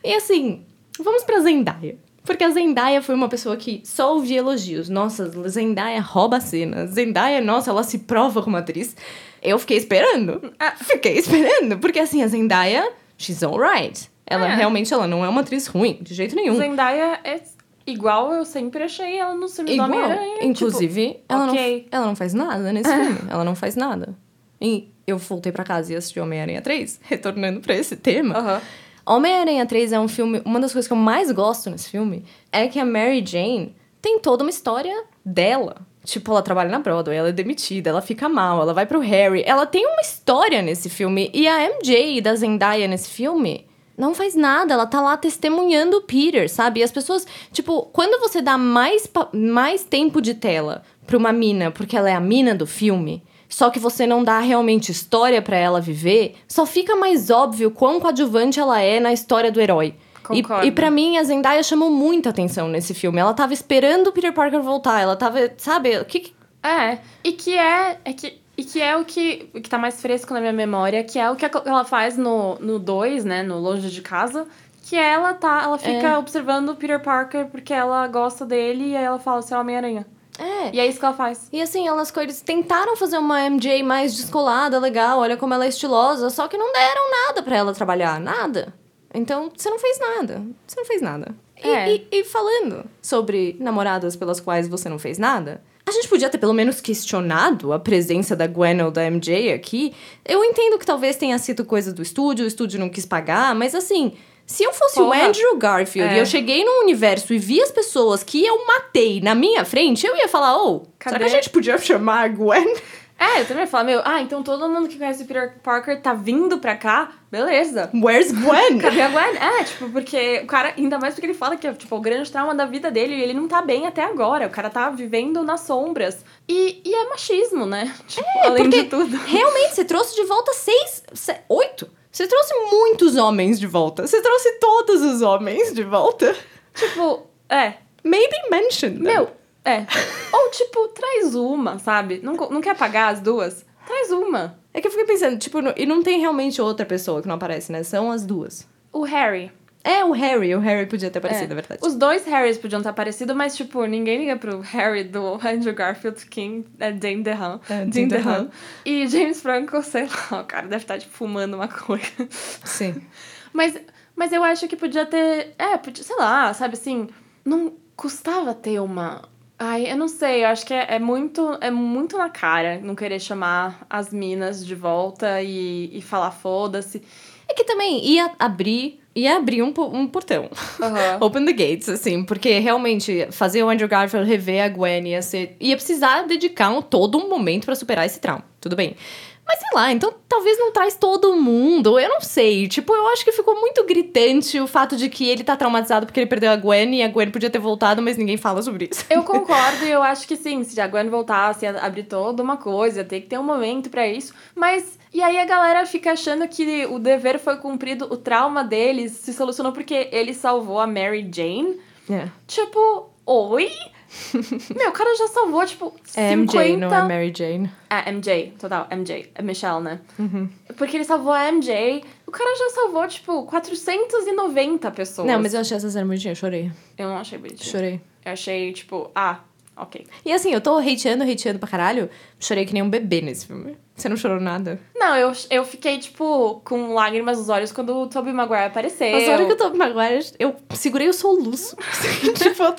E assim, vamos pra Zendaya. Porque a Zendaya foi uma pessoa que só ouvia elogios. Nossa, Zendaya rouba a cena. Zendaya, nossa, ela se prova como atriz. Eu fiquei esperando. Ah. Fiquei esperando. Porque assim, a Zendaya, she's alright. Ela É. realmente ela não é uma atriz ruim, de jeito nenhum. Zendaya é igual eu sempre achei ela no filme do Igual. Homem-Aranha. Inclusive, ela, ok. não, ela não faz nada nesse filme. Ela não faz nada. E eu voltei pra casa e assisti Homem-Aranha 3, retornando pra esse tema. Tipo, Aham. Homem-Aranha 3 é um filme. Uma das coisas que eu mais gosto nesse filme é que a Mary Jane tem toda uma história dela. Tipo, ela trabalha na Broadway, ela é demitida, ela fica mal, ela vai pro Harry. Ela tem uma história nesse filme. E a MJ da Zendaya nesse filme não faz nada, ela tá lá testemunhando o Peter, sabe? E as pessoas, tipo, quando você dá mais, mais tempo de tela pra uma mina, porque ela é a mina do filme, só que você não dá realmente história pra ela viver, só fica mais óbvio quão coadjuvante ela é na história do herói. Concordo. E, e para mim, a Zendaya chamou muita atenção nesse filme. Ela tava esperando o Peter Parker voltar. Ela tava, sabe, o que, que É, e que é, é que, e que é o que, que tá mais fresco na minha memória, que é o que ela faz no 2, no dois, né, no Longe de Casa, que ela tá, ela fica É. observando o Peter Parker porque ela gosta dele e aí ela fala, você é Homem-Aranha. É. E é isso que ela faz. E assim, elas coisas tentaram fazer uma MJ mais descolada, legal, olha como ela é estilosa, só que não deram nada pra ela trabalhar, nada. Então, você não fez nada. Você não fez nada. E, É. e- e falando sobre namoradas pelas quais você não fez nada, a gente podia ter pelo menos questionado a presença da Gwen ou da MJ aqui. Eu entendo que talvez tenha sido coisa do estúdio, o estúdio não quis pagar, mas assim, se eu fosse o Porra. Andrew Garfield É. e eu cheguei num universo e vi as pessoas que eu matei na minha frente, eu ia falar, ô, será que a gente podia chamar a Gwen? É, eu também falar, meu, ah, então todo mundo que conhece o Peter Parker tá vindo pra cá, beleza. Where's Gwen? Cadê a Gwen? É, tipo, porque o cara, ainda mais porque ele fala que é tipo, o grande trauma da vida dele e ele não tá bem até agora. O cara tá vivendo nas sombras. E, e é machismo, né? Tipo, além porque de tudo. Realmente, você trouxe de volta seis, se- oito. Você trouxe muitos homens de volta. Você trouxe todos os homens de volta. Tipo, é. Maybe mention them. Meu, É. Ou, tipo, traz uma, sabe? Não, não quer pagar as duas? Traz uma. É que eu fiquei pensando, tipo, no- e não tem realmente outra pessoa que não aparece, né? São as duas. O Harry. É, o Harry. O Harry podia ter aparecido, é, verdade. Os dois Harrys podiam ter aparecido, mas, tipo, ninguém liga pro Harry do Andrew Garfield, King, é Dane DeHaan. É, DeHaan. DeHaan. E James Franco, sei lá, o cara deve estar, tipo, fumando maconha. Sim. Mas, mas eu acho que podia ter. É, podia, sei lá, sabe assim. Não custava ter uma. Ai, eu não sei, eu acho que é, é muito é muito na cara não querer chamar as minas de volta e, e falar foda-se. É que também ia abrir, ia abrir um, um portão. Aham. Open the gates, assim, porque realmente fazer o Andrew Garfield rever a Gwen ia ser. ia precisar dedicar um, todo um momento pra superar esse trauma. Tudo bem. Mas sei lá, então talvez não traz todo mundo, eu não sei. Tipo, eu acho que ficou muito gritante o fato de que ele tá traumatizado porque ele perdeu a Gwen e a Gwen podia ter voltado, mas ninguém fala sobre isso. Eu concordo e eu acho que sim, se a Gwen voltasse, abrir toda uma coisa, ter que ter um momento pra isso. Mas, e aí a galera fica achando que o dever foi cumprido, o trauma deles se solucionou porque ele salvou a Mary Jane. É. Tipo, oi? Meu, o cara já salvou, tipo, 50... É MJ, não é Mary Jane. É, MJ, total, MJ. É Michelle, né? Porque ele salvou a MJ. O cara já salvou, tipo, 490 pessoas. Não, mas eu achei essa cena bonitinha, eu chorei. Eu não achei bonitinho. Chorei. Eu achei, tipo, ah, ok. E assim, eu tô hateando, hateando pra caralho. Chorei que nem um bebê nesse filme. Você não chorou nada? Não, eu, eu fiquei, tipo, com lágrimas nos olhos quando o Tobey Maguire apareceu. Mas hora que eu tô Maguire, eu segurei o soluço. tipo.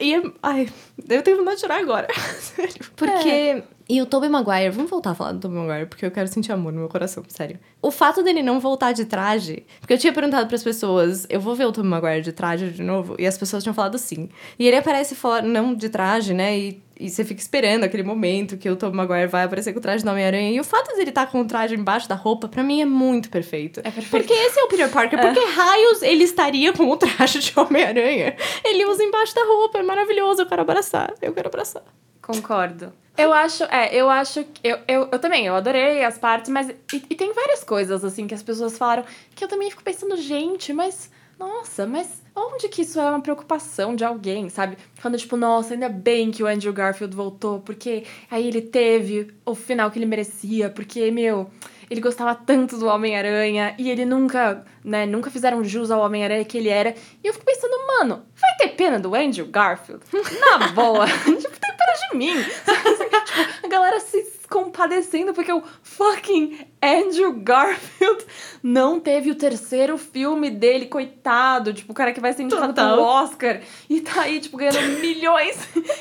E, é- ai, eu tenho vontade de chorar agora. Sério. Porque. E o Tobey Maguire, vamos voltar a falar do Tobey Maguire, porque eu quero sentir amor no meu coração, sério. O fato dele não voltar de traje, porque eu tinha perguntado pras pessoas, eu vou ver o Tobey Maguire de traje de novo, e as pessoas tinham falado sim. E ele aparece fora, não de traje, né? E, e você fica esperando aquele momento que o Tobey Maguire vai aparecer com o traje do Homem-Aranha. E o fato dele estar com o traje embaixo da roupa, pra mim é muito perfeito. É perfeito. Porque esse é o Peter Parker. Por que raios ele estaria com o traje de Homem-Aranha? Ele usa embaixo da roupa, é maravilhoso. Eu quero abraçar. Eu quero abraçar. Concordo. Eu acho, é, eu acho que. Eu, eu, eu também, eu adorei as partes, mas. E, e tem várias coisas, assim, que as pessoas falaram que eu também fico pensando, gente, mas. Nossa, mas onde que isso é uma preocupação de alguém, sabe? Falando, tipo, nossa, ainda bem que o Andrew Garfield voltou, porque aí ele teve o final que ele merecia, porque, meu, ele gostava tanto do Homem-Aranha e ele nunca, né, nunca fizeram jus ao Homem-Aranha que ele era. E eu fico pensando, mano, vai ter pena do Andrew Garfield? Na boa. tipo, tem pena de mim. tipo, a galera se compadecendo porque o fucking Andrew Garfield não teve o terceiro filme dele, coitado. Tipo, o cara que vai ser indicado Total. pelo Oscar e tá aí, tipo, ganhando milhões.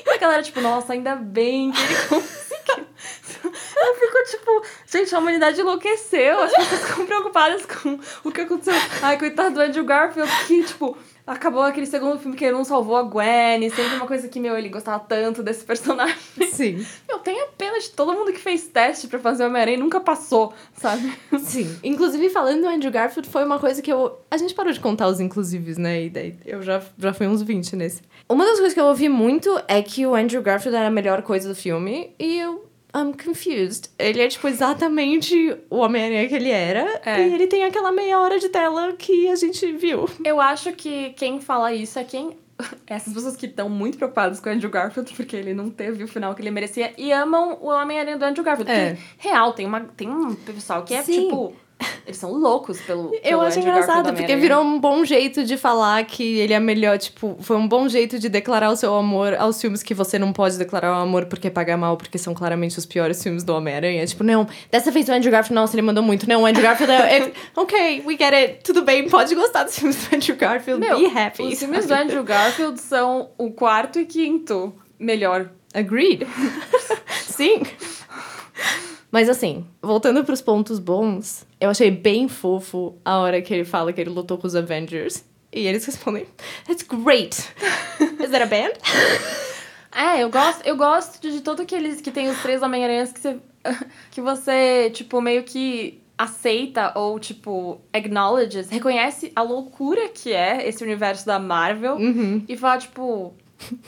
E a galera, tipo, nossa, ainda bem que ele conseguiu. Eu fico tipo, gente, a humanidade enlouqueceu. As pessoas ficam preocupadas com o que aconteceu. Ai, coitado do Andrew Garfield, que, tipo, acabou aquele segundo filme que ele não salvou a Gwen. Sempre uma coisa que, meu, ele gostava tanto desse personagem. Sim. Eu tenho pena de todo mundo que fez teste pra fazer Homem-Aranha e nunca passou, sabe? Sim. Inclusive, falando do Andrew Garfield, foi uma coisa que eu. A gente parou de contar os inclusives, né? E daí eu já, já fui uns 20 nesse. Uma das coisas que eu ouvi muito é que o Andrew Garfield era a melhor coisa do filme. E eu. I'm confused. Ele é, tipo, exatamente o Homem-Aranha que ele era. É. E ele tem aquela meia hora de tela que a gente viu. Eu acho que quem fala isso é quem. Essas pessoas que estão muito preocupadas com o Andrew Garfield, porque ele não teve o final que ele merecia, e amam o Homem-Aranha do Andrew Garfield. É. Porque, real, tem, uma, tem um pessoal que é Sim. tipo. Eles são loucos pelo. Eu pelo acho Andrew engraçado, do porque virou um bom jeito de falar que ele é melhor, tipo, foi um bom jeito de declarar o seu amor aos filmes que você não pode declarar o amor porque paga mal, porque são claramente os piores filmes do Homem-Aranha. Tipo, não, dessa vez o Andrew Garfield, nossa, ele mandou muito. Não, o Andrew Garfield é. é- ok, we get it, tudo bem, pode gostar dos filmes do Andrew Garfield, Meu, be happy. Os filmes do? Andrew Garfield são o quarto e quinto melhor. Agreed. Sim. Mas assim, voltando pros pontos bons, eu achei bem fofo a hora que ele fala que ele lutou com os Avengers. E eles respondem, That's great! Is that a band? É, eu gosto, eu gosto de todo aqueles que tem os três Homem-Aranhas que você, que você, tipo, meio que aceita ou, tipo, acknowledges, reconhece a loucura que é esse universo da Marvel Uhum. e fala, tipo,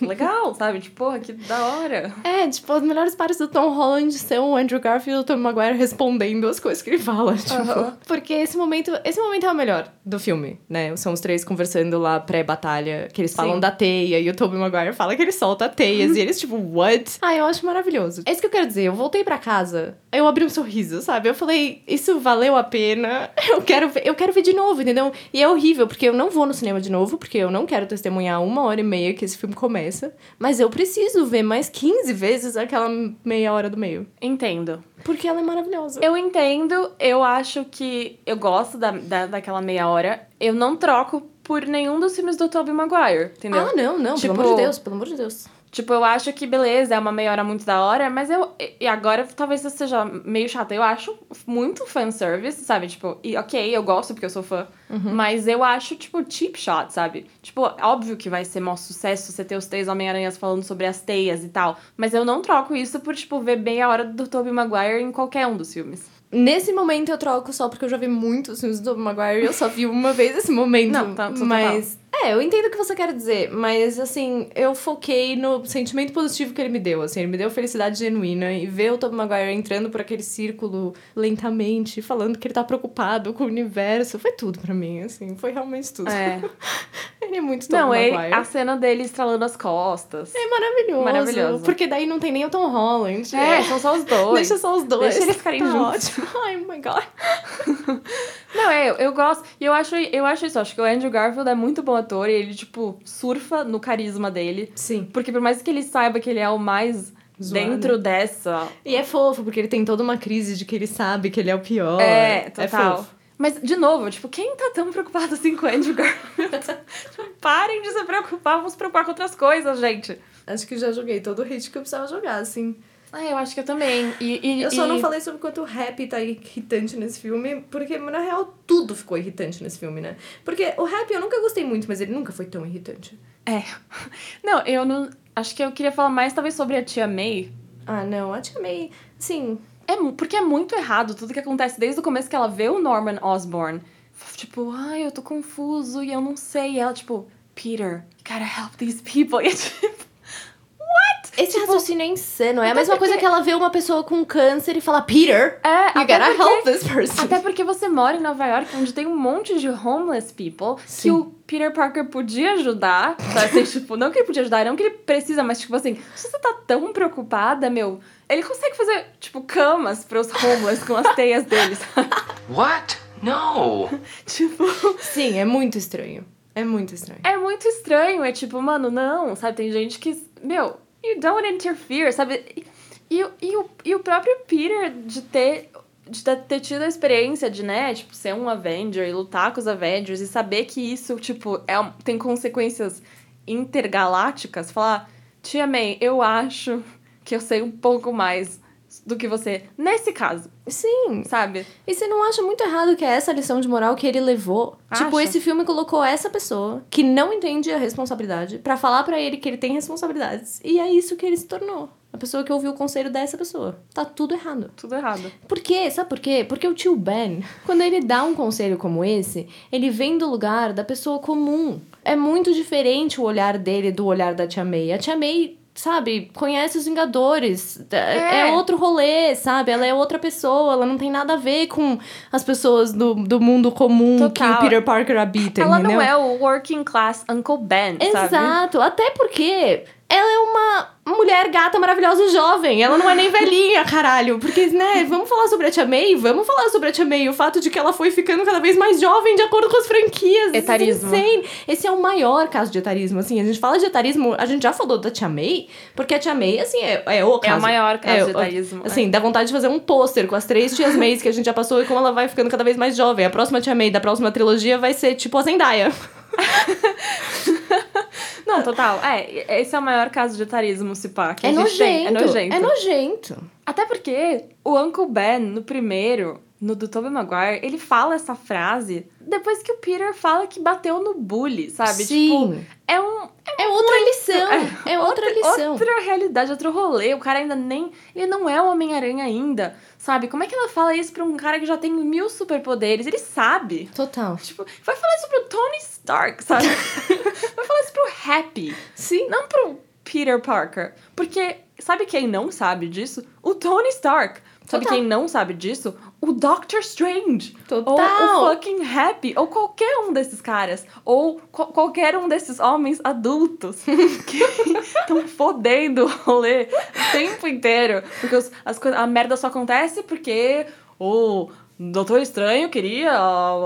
legal, sabe? Tipo, porra, que da hora. É, tipo, as melhores partes do Tom Holland são o Andrew Garfield e o Tom Maguire respondendo as coisas que ele fala, tipo. Aham. Porque esse momento, esse momento é o melhor do filme, né? São os três conversando lá pré-batalha, que eles falam Sim. da teia e o Tobey Maguire fala que ele solta teias e eles tipo, what? Ah, eu acho maravilhoso. É isso que eu quero dizer, eu voltei pra casa, eu abri um sorriso, sabe? Eu falei, isso valeu a pena. Eu quero ver, eu quero ver de novo, entendeu? E é horrível, porque eu não vou no cinema de novo, porque eu não quero testemunhar uma hora e meia que esse filme começa, mas eu preciso ver mais 15 vezes aquela meia hora do meio. Entendo. Porque ela é maravilhosa. Eu entendo, eu acho que eu gosto da, da, daquela meia hora. Eu não troco por nenhum dos filmes do Tobey Maguire, entendeu? Ah, não, não, Tipo- pelo amor de Deus, pelo amor de Deus. Tipo, eu acho que beleza, é uma meia hora muito da hora, mas eu. E agora talvez eu seja meio chata. Eu acho muito fanservice, sabe? Tipo, e ok, eu gosto porque eu sou fã. Mas eu acho, tipo, cheap shot, sabe? Tipo, óbvio que vai ser maior sucesso você ter os três Homem-Aranhas falando sobre as teias e tal. Mas eu não troco isso por, tipo, ver meia hora do Tobey Maguire em qualquer um dos filmes. Nesse momento eu troco só porque eu já vi muitos filmes do Tobey Maguire e eu só vi uma vez esse momento. Não, tá, total. É, eu entendo o que você quer dizer, mas assim, eu foquei no sentimento positivo que ele me deu. Assim, ele me deu felicidade genuína e ver o Tobey Maguire entrando por aquele círculo lentamente, falando que ele tá preocupado com o universo. Foi tudo pra mim, assim, foi realmente tudo. É. ele é muito Tobey não, ele, Maguire. a cena dele estralando as costas. É maravilhoso. Maravilhoso. Porque daí não tem nem o Tom Holland. É, são só os dois. Deixa só os dois. Deixa eles ficarem tá juntos. Ótimo. Ai, oh my God. Não, é, eu, eu gosto. E eu acho, eu acho isso. Acho que o Andrew Garfield é muito bom ator e ele, tipo, surfa no carisma dele. Sim. Porque por mais que ele saiba que ele é o mais Zoado. dentro dessa. E é fofo, porque ele tem toda uma crise de que ele sabe que ele é o pior. É, total. fofo. Mas, de novo, tipo, quem tá tão preocupado assim com o Andrew Garfield? tipo, parem de se preocupar, vamos se preocupar com outras coisas, gente. Acho que já joguei todo o hit que eu precisava jogar, assim. Ah, eu acho que eu também. E, e- Eu só e- não falei sobre quanto o rap tá irritante nesse filme, porque, na real, tudo ficou irritante nesse filme, né? Porque o rap eu nunca gostei muito, mas ele nunca foi tão irritante. É. Não, eu não. Acho que eu queria falar mais, talvez, sobre a tia May. Ah, não, eu te amei. Assim, É, porque é muito errado tudo que acontece desde o começo que ela vê o Norman Osborn. Tipo, ai, eu tô confuso e eu não sei. E ela, tipo, Peter, you gotta help these people. E é tipo? Esse Tipo, raciocínio é insano. É a mesma coisa porque- que ela vê uma pessoa com câncer e fala, Peter, É, you até gotta porque- help this person. Até porque você mora em Nova York, onde tem um monte de homeless people Sim. que o Peter Parker podia ajudar. Assim, tipo, não que ele podia ajudar, não que ele precisa, mas tipo assim, se você tá tão preocupada, meu, ele consegue fazer, tipo, camas pros homeless com as teias deles. What? No. tipo, Sim, é muito estranho. É muito estranho. é muito estranho. É tipo, mano, não, sabe? Tem gente que, meu, you don't interfere, sabe? E, e, o- e, o, próprio Peter de ter. De ter- tido a experiência de, né, tipo, ser um Avenger e lutar com os Avengers e saber que isso, tipo, é, tem consequências intergalácticas, falar, Tia May, eu acho que eu sei um pouco mais do que você, nesse caso, Sim, sabe? E você não acha muito errado que é essa lição de moral que ele levou? Tipo, Acho. esse filme colocou essa pessoa que não entende a responsabilidade pra falar pra ele que ele tem responsabilidades. E é isso que ele se tornou. A pessoa que ouviu o conselho dessa pessoa. Tá tudo errado. Tudo errado. Por quê? Sabe por quê? Porque o tio Ben, quando ele dá um conselho como esse, ele vem do lugar da pessoa comum. É muito diferente o olhar dele do olhar da tia May. A tia May, sabe, conhece os Vingadores. É, É. é outro rolê, sabe? Ela é outra pessoa. Ela não tem nada a ver com as pessoas do, do mundo comum que Total. o Peter Parker habita, Ela entendeu? não é o working class Uncle Ben, sabe? Exato, até porque ela é uma mulher gata maravilhosa jovem. Ela não é nem velhinha, caralho. Porque, né, vamos falar sobre a Tia May? Vamos falar sobre a Tia May. O fato de que ela foi ficando cada vez mais jovem de acordo com as franquias. Etarismo. É insane. Esse é o maior caso de etarismo, assim. A gente fala de etarismo, a gente já falou da Tia May, porque a Tia May, assim, é, é o caso. maior caso É, de o- etarismo, é. Assim, dá vontade de fazer um pôster com as três Tias Mays que a gente já passou e como ela vai ficando cada vez mais jovem. A próxima Tia May da próxima trilogia vai ser tipo a Zendaya. Não, total. É, esse é o maior caso de etarismo, se pá. Que É a gente tem. nojento. É nojento. É nojento. Até porque o Uncle Ben, no primeiro, no do Tobey Maguire, ele fala essa frase depois que o Peter fala que bateu no bully, sabe? Sim. Tipo, é um... É outra lição. É, outra, lição. Outra realidade, outro rolê. O cara ainda nem... Ele não é o Homem-Aranha ainda, sabe? Como é que ela fala isso pra um cara que já tem mil superpoderes? Ele sabe. Total. Tipo, vai falar isso pro Tony Stark, sabe? vai falar isso pro happy. Sim. Não pro Peter Parker. Porque sabe quem não sabe disso? O Tony Stark. Sabe Total. quem não sabe disso? O Doctor Strange. Total. Ou o fucking Happy. Ou qualquer um desses caras. Ou qual- qualquer um desses homens adultos que estão fodendo o rolê o tempo inteiro. Porque os- as a merda só acontece porque o Doutor Estranho queria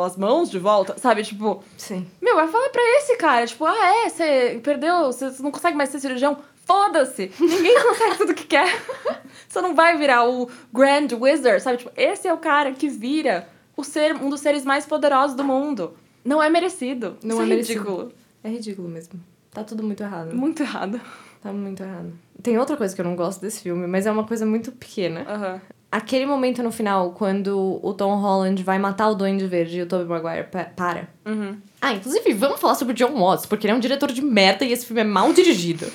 as mãos de volta. Sabe? Tipo, Sim. meu, vai falar pra esse cara, tipo, ah, é, você perdeu, você não consegue mais ser cirurgião? Foda-se! Ninguém consegue tudo que quer. Você não vai virar o Grand Wizard, sabe? Tipo, esse é o cara que vira o ser, um dos seres mais poderosos do mundo. Não é merecido. Não Isso é merecido. ridículo. É ridículo mesmo. Tá tudo muito errado. Muito errado. Tá muito errado. Tem outra coisa que eu não gosto desse filme, mas é uma coisa muito pequena. Aham. Aquele momento no final, quando o Tom Holland vai matar o Duende Verde e o Tobey Maguire pa- para. Uhum. Ah, inclusive, vamos falar sobre o John Watts, porque ele é um diretor de merda e esse filme é mal dirigido.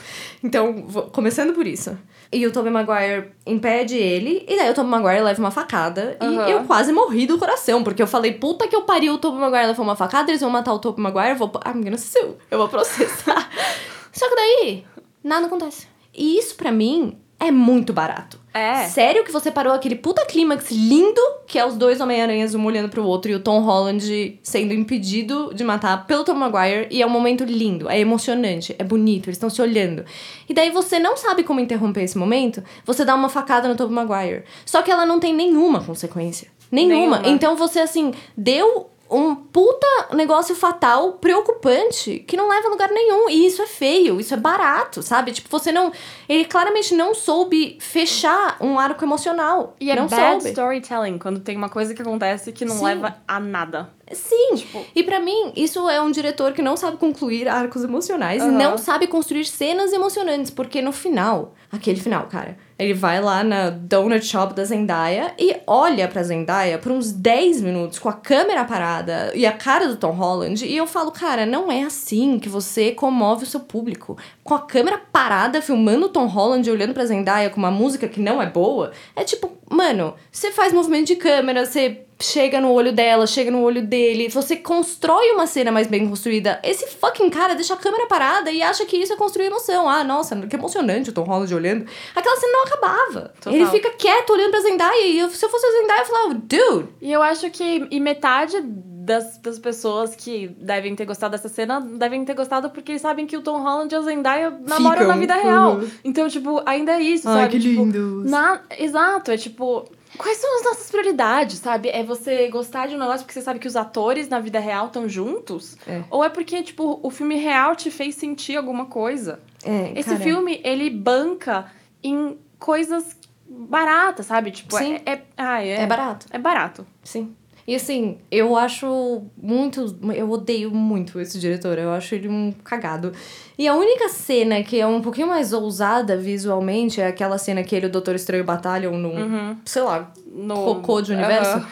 Então, vou- começando por isso. E o Tobey Maguire impede ele, e daí o Tobey Maguire leva uma facada. Aham. E eu quase morri do coração, porque eu falei, puta que eu pariu, o Tobey Maguire levou uma facada, eles vão matar o Tobey Maguire, eu vou... I'm gonna sue. Eu vou processar. Só que daí, nada acontece. E isso, pra mim, é muito barato. É. Sério que você parou aquele puta clímax lindo, que é os dois Homem-Aranhas um olhando pro outro e o Tom Holland sendo impedido de matar pelo Tom Maguire, e é um momento lindo, é emocionante, é bonito, eles estão se olhando. E daí você não sabe como interromper esse momento, você dá uma facada no Tom Maguire. Só que ela não tem nenhuma consequência. Nenhuma. Nenhuma. Então você, assim, deu um puta negócio fatal, preocupante, que não leva a lugar nenhum. E isso é feio, isso é barato, sabe? Tipo, você não. Ele claramente não soube fechar um arco emocional. E é não bad soube. storytelling, quando tem uma coisa que acontece que não Sim. leva a nada. Sim. Tipo- E pra mim, isso é um diretor que não sabe concluir arcos emocionais e Aham. não sabe construir cenas emocionantes, porque no final, aquele final, cara, ele vai lá na donut shop da Zendaya e olha pra Zendaya por uns 10 minutos com a câmera parada e a cara do Tom Holland, e eu falo, cara, não é assim que você comove o seu público. Com a câmera parada filmando o Tom Holland olhando pra Zendaya com uma música que não é boa, é tipo, mano, você faz movimento de câmera, você chega no olho dela, chega no olho dele, você constrói uma cena mais bem construída. Esse fucking cara deixa a câmera parada e acha que isso é construir emoção. Ah, nossa, que emocionante o Tom Holland olhando. Aquela cena não acabava. Total. Ele fica quieto olhando pra Zendaya e eu- se eu fosse a Zendaya, eu falava, dude. E eu acho que e metade das, das pessoas que devem ter gostado dessa cena devem ter gostado porque sabem que o Tom Holland e a Zendaya namoram Ficam. na vida real. Uhum. Então, tipo, ainda é isso, Ai, sabe? que Tipo, lindos. Na... Exato, é tipo. Quais são as nossas prioridades, sabe? É você gostar de um negócio porque você sabe que os atores na vida real estão juntos? É. Ou é porque, tipo, o filme real te fez sentir alguma coisa? É, Esse cara, filme, ele banca em coisas baratas, sabe? Tipo, Sim. é, é, ai, é, É barato. é barato. Sim. E assim, eu acho muito. Eu odeio muito esse diretor. Eu acho ele um cagado. E a única cena que é um pouquinho mais ousada visualmente é aquela cena que ele e o Doutor Estranho batalham num, sei lá, No... cocô de universo. Aham.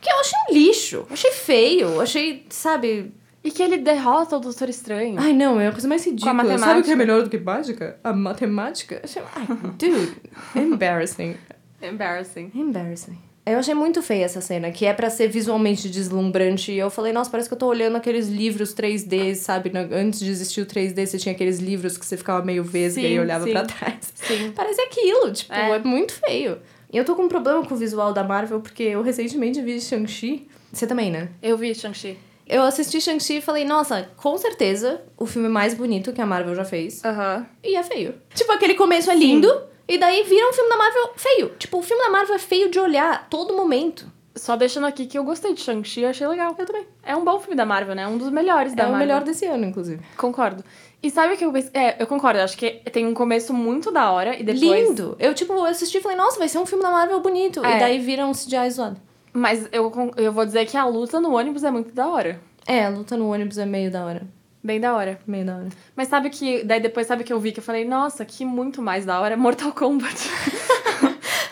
Que eu achei um lixo. Achei feio. Achei, sabe. E que ele derrota o Doutor Estranho. Ai, não, é a coisa mais ridícula. Sabe o que é melhor do que mágica? A matemática? Achei- Ai, dude, embarrassing. Embarrassing. Embarrassing. Eu achei muito feia essa cena, que é pra ser visualmente deslumbrante. E eu falei, nossa, parece que eu tô olhando aqueles livros 3D, sabe? Antes de existir o 3D, você tinha aqueles livros que você ficava meio vesga Sim, e olhava sim. pra trás. Sim. Parece aquilo, tipo, É. é. muito feio. E eu tô com um problema com o visual da Marvel, porque eu recentemente vi Shang-Chi. Você também, né? Eu vi Shang-Chi. Eu assisti Shang-Chi e falei, nossa, com certeza o filme mais bonito que a Marvel já fez. Aham. E é feio. Tipo, aquele começo é lindo, e daí vira um filme da Marvel feio. Tipo, o filme da Marvel é feio de olhar todo momento. Só deixando aqui que eu gostei de Shang-Chi, achei legal. Eu também. É um bom filme da Marvel, né? Um dos melhores da é o Marvel. melhor desse ano, inclusive. Concordo. E sabe o que eu pensei? É, eu concordo. Acho que tem um começo muito da hora e depois... Lindo! Eu, tipo, assisti e falei, nossa, vai ser um filme da Marvel bonito. É. E daí vira um CGI zoado. Mas eu, eu vou dizer que a luta no ônibus é muito da hora. É, a luta no ônibus é meio da hora. Bem da hora. Meio da hora. Mas sabe que... Daí depois sabe que eu vi que eu falei, nossa, que muito mais da hora é Mortal Kombat.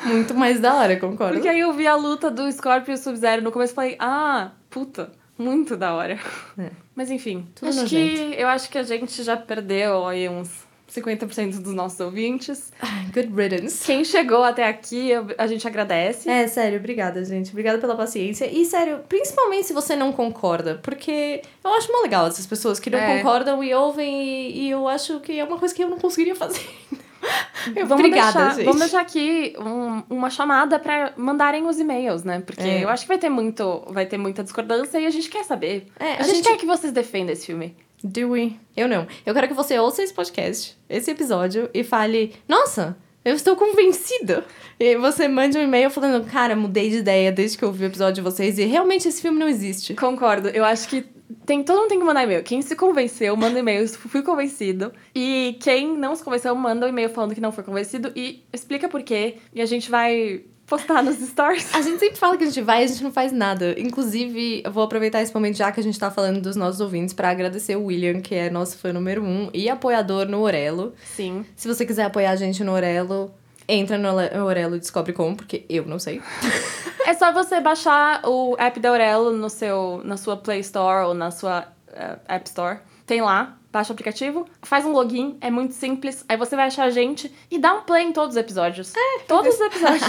Muito mais da hora, concordo. Porque aí eu vi a luta do Scorpio e Sub-Zero no começo e falei, ah, puta, muito da hora. É. Mas enfim, Tudo acho nojento. que eu acho que a gente já perdeu aí uns 50% dos nossos ouvintes. Good riddance. Quem chegou até aqui, a gente agradece. É, sério, obrigada, gente. Obrigada pela paciência. E, sério, principalmente se você não concorda, porque eu acho mó legal essas pessoas que não É. concordam e ouvem, e, e eu acho que é uma coisa que eu não conseguiria fazer. Vamos obrigada, deixar, gente. Vamos deixar aqui um- uma chamada pra mandarem os e-mails, né? Porque É. eu acho que vai ter muito, vai ter muita discordância e a gente quer saber. É, a, a gente, gente- quer que vocês defendam esse filme. Do we? Eu não. Eu quero que você ouça esse podcast, esse episódio, e fale: Nossa, eu estou convencida. E você mande um e-mail falando: Cara, mudei de ideia desde que eu ouvi o episódio de vocês e realmente esse filme não existe. Concordo. Eu acho que tem, todo mundo tem que mandar e-mail. Quem se convenceu, manda e-mail. Fui convencido. E quem não se convenceu, manda um e-mail falando que não foi convencido e explica por quê. E a gente vai postar nos stories. A gente sempre fala que a gente vai e a gente não faz nada. Inclusive, eu vou aproveitar esse momento já que a gente tá falando dos nossos ouvintes pra agradecer o William, que é nosso fã número um e apoiador no Orelo. Sim. Se você quiser apoiar a gente no Orelo, entra no Orelo e descobre como, porque eu não sei. É só você baixar o app da Aurelo no seu, na sua Play Store ou na sua eh, App Store. Tem lá, baixa o aplicativo, faz um login, é muito simples. Aí você vai achar a gente e dá um play em todos os episódios. É, todos os episódios.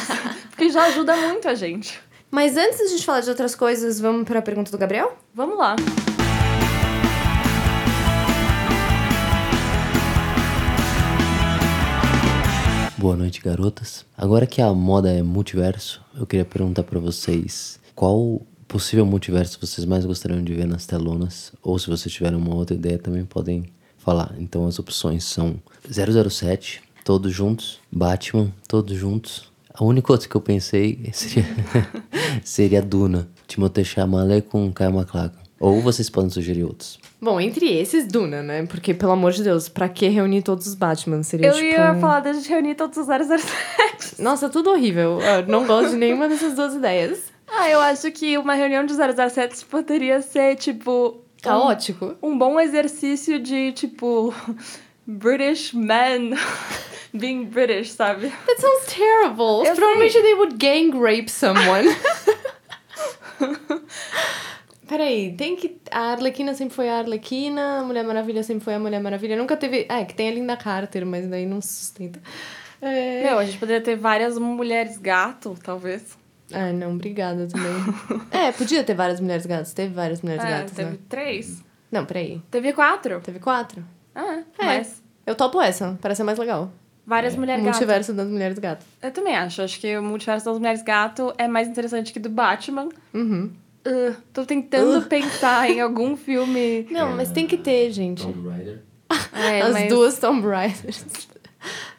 porque já ajuda muito a gente. Mas antes da gente falar de outras coisas, vamos pra pergunta do Gabriel? Vamos lá. Boa noite, garotas. Agora que a moda é multiverso, eu queria perguntar pra vocês qual possível multiverso vocês mais gostariam de ver nas telonas, ou se vocês tiverem uma outra ideia também podem falar. Então as opções são 007, todos juntos, Batman, todos juntos. A única outra que eu pensei seria seria Duna, Timothée Chalamet com Kyle MacLachlan. Ou vocês podem sugerir outros. Bom, entre esses, Duna, né? Porque, pelo amor de Deus, pra que reunir todos os Batman? Seria Eu tipo. ia um- falar da gente reunir todos os 007. Nossa, tudo horrível. Eu não gosto de nenhuma dessas duas ideias. Ah, eu acho que uma reunião de 007 poderia ser, tipo... Caótico. um bom exercício de, tipo, British men being British, sabe? That sounds terrible. Eu Provavelmente sei. they would gang rape someone. Peraí, tem que. A Arlequina sempre foi a Arlequina, a Mulher Maravilha sempre foi a Mulher Maravilha. Nunca teve. É, que tem a Linda Carter, mas daí não se sustenta. É... Meu, a gente poderia ter várias mulheres gato, talvez. Ah, não, obrigada também. é, podia ter várias mulheres gatas. Teve várias mulheres É, gatas, teve né? três. Não, peraí. Teve quatro. Teve quatro? Ah, É. mas Eu topo essa, parece ser mais legal. várias mulheres o gato. multiverso das mulheres gatas. Eu também acho. Acho que o multiverso das mulheres gato é mais interessante que do Batman. Uhum. Uh, tô tentando pensar em algum filme. Não, mas tem que ter, gente. Raider. É, As mas- duas Tomb Raiders.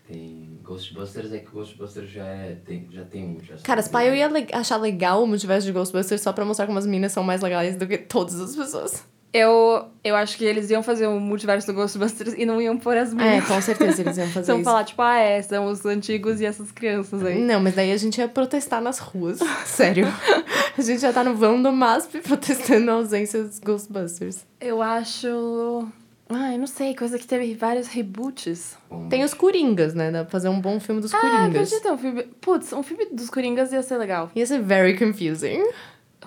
Tem Ghostbusters, é que Ghostbusters já, é, tem, já tem um. Já Cara, pai, eu ia le- achar legal o multiverso de Ghostbusters só pra mostrar como as minas são mais legais do que todas as pessoas. Eu, eu acho que eles iam fazer um multiverso do Ghostbusters e não iam pôr as É, minhas. com certeza eles iam fazer Vão isso. falar, tipo, ah, é, são os antigos e essas crianças aí. Não, mas daí a gente ia protestar nas ruas. Sério. A gente já tá no vão do MASP protestando a ausência dos Ghostbusters. Eu acho. Ai, não sei, coisa que teve vários reboots. Tem os Coringas, né? Dá pra fazer um bom filme dos Ah, Coringas. podia ter um filme. Putz, um filme dos Coringas ia ser legal. Ia ser very confusing.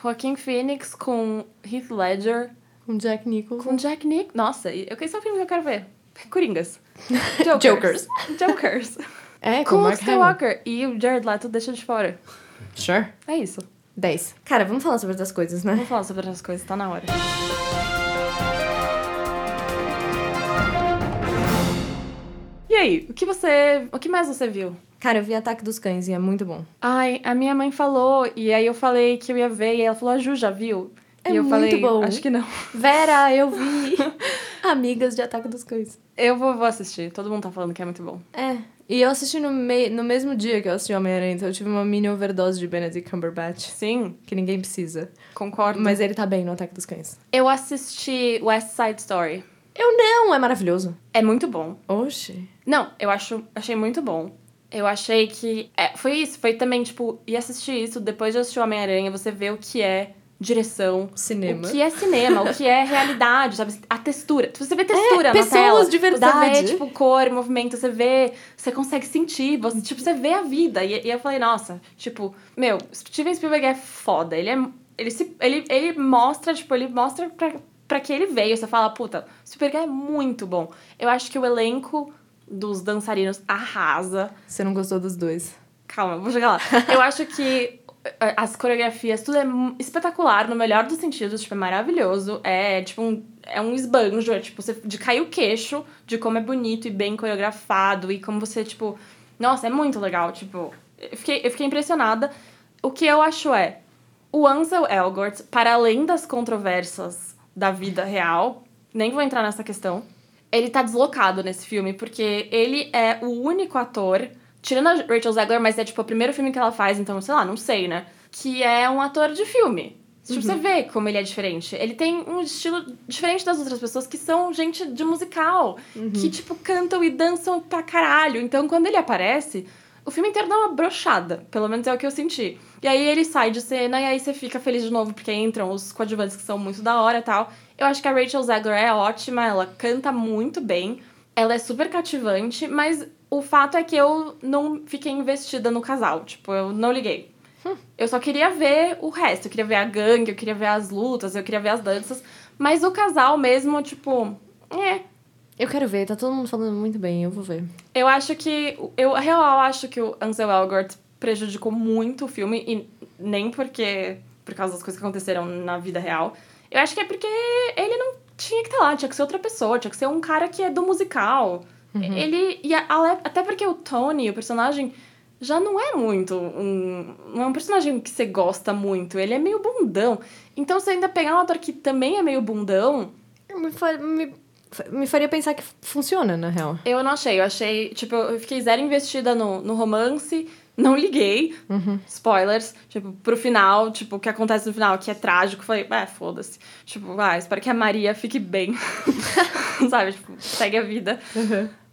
Joaquim Phoenix com Heath Ledger, Com Jack Nicholson. com Jack Nick. Nossa, eu esse é o filme que eu quero ver. Coringas. Jokers. Jokers. É, com, com o o Mark Hamill. Skywalker. E o Jared Leto deixa de fora. Sure. É isso. 10. Cara, vamos falar sobre outras coisas, né? Vamos falar sobre outras coisas, tá na hora. Aí, o que você. O que mais você viu? Cara, eu vi Ataque dos Cães e é muito bom. Ai, a minha mãe falou, e aí eu falei que eu ia ver, e ela falou, a Ju já viu? É e eu muito falei, bom. acho que não. Vera, eu vi. Amigas de Ataque dos Cães. Eu vou, vou assistir, todo mundo tá falando que é muito bom. É. E eu assisti no, mei- no mesmo dia que eu assisti Homem-Aranha, então eu tive uma mini overdose de Benedict Cumberbatch. Sim, Que ninguém precisa. concordo. Mas ele tá bem no Ataque dos Cães. eu assisti West Side Story. Eu não, é maravilhoso. É muito bom. Oxi. Não, eu acho, achei muito bom. Eu achei que. É, foi isso, foi também, tipo, ir assistir isso, depois de assistir o Homem-Aranha, você vê o que é direção. Cinema. O que é cinema, o que é realidade, sabe? A textura. Você vê textura É, na pessoas tela. de verdade. Você vê, tipo, cor, movimento, você vê. Você consegue sentir, você, tipo, você vê a vida. E, e eu falei, nossa, tipo, meu, Steven Spielberg é foda. Ele é. Ele, se, ele, ele mostra, tipo, ele mostra pra, pra que ele veio. Você fala, puta, Spielberg é muito bom. Eu acho que o elenco dos dançarinos arrasa. Você não gostou dos dois? Calma, vou chegar lá. Eu acho que eh, as coreografias, tudo é espetacular, no melhor dos sentidos, tipo, é maravilhoso. É tipo um, é um esbanjo, é tipo, você, de cair o queixo de como é bonito e bem coreografado e como você, tipo. Nossa, é muito legal. Tipo, eu fiquei, eu fiquei impressionada. O que eu acho é. O Ansel Elgort, para além das controvérsias da vida real, nem vou entrar nessa questão, ele tá deslocado nesse filme, porque ele é o único ator, tirando a Rachel Zegler, mas é tipo o primeiro filme que ela faz, então, sei lá, não sei, né? Que é um ator de filme. Tipo, você vê como ele é diferente. Ele tem um estilo diferente das outras pessoas que são gente de musical, que, tipo, cantam e dançam pra caralho. Então, quando ele aparece, o filme inteiro dá uma brochada. Pelo menos é o que eu senti. E aí ele sai de cena e aí você fica feliz de novo, porque entram os coadjuvantes que são muito da hora e tal. Eu acho que a Rachel Zegler é ótima, ela canta muito bem, ela é super cativante, mas o fato é que eu não fiquei investida no casal. Tipo, eu não liguei. Eu só queria ver o resto. Eu queria ver a gangue, eu queria ver as lutas, eu queria ver as danças. Mas o casal mesmo, tipo. É. Eu quero ver, tá todo mundo falando muito bem, eu vou ver. Eu acho que. Eu, real, acho que o Ansel Elgort prejudicou muito o filme. E nem porque. Por causa das coisas que aconteceram na vida real. Eu acho que é porque ele não tinha que estar lá, tinha que ser outra pessoa, tinha que ser um cara que é do musical. Ele. E a- a- até porque o Tony, o personagem, já não é muito um. Não é um personagem que você gosta muito. Ele é meio bundão. Então, você ainda pegar um ator que também é meio bundão. Me, me, me faria pensar que funciona, na real. Eu não achei. Eu achei. Tipo, eu fiquei zero investida no, no romance. Não liguei. Spoilers. Tipo, pro final, tipo, o que acontece no final, que é trágico. Falei, é, foda-se. Tipo, ah, espero que a Maria fique bem. sabe? Tipo, segue a vida.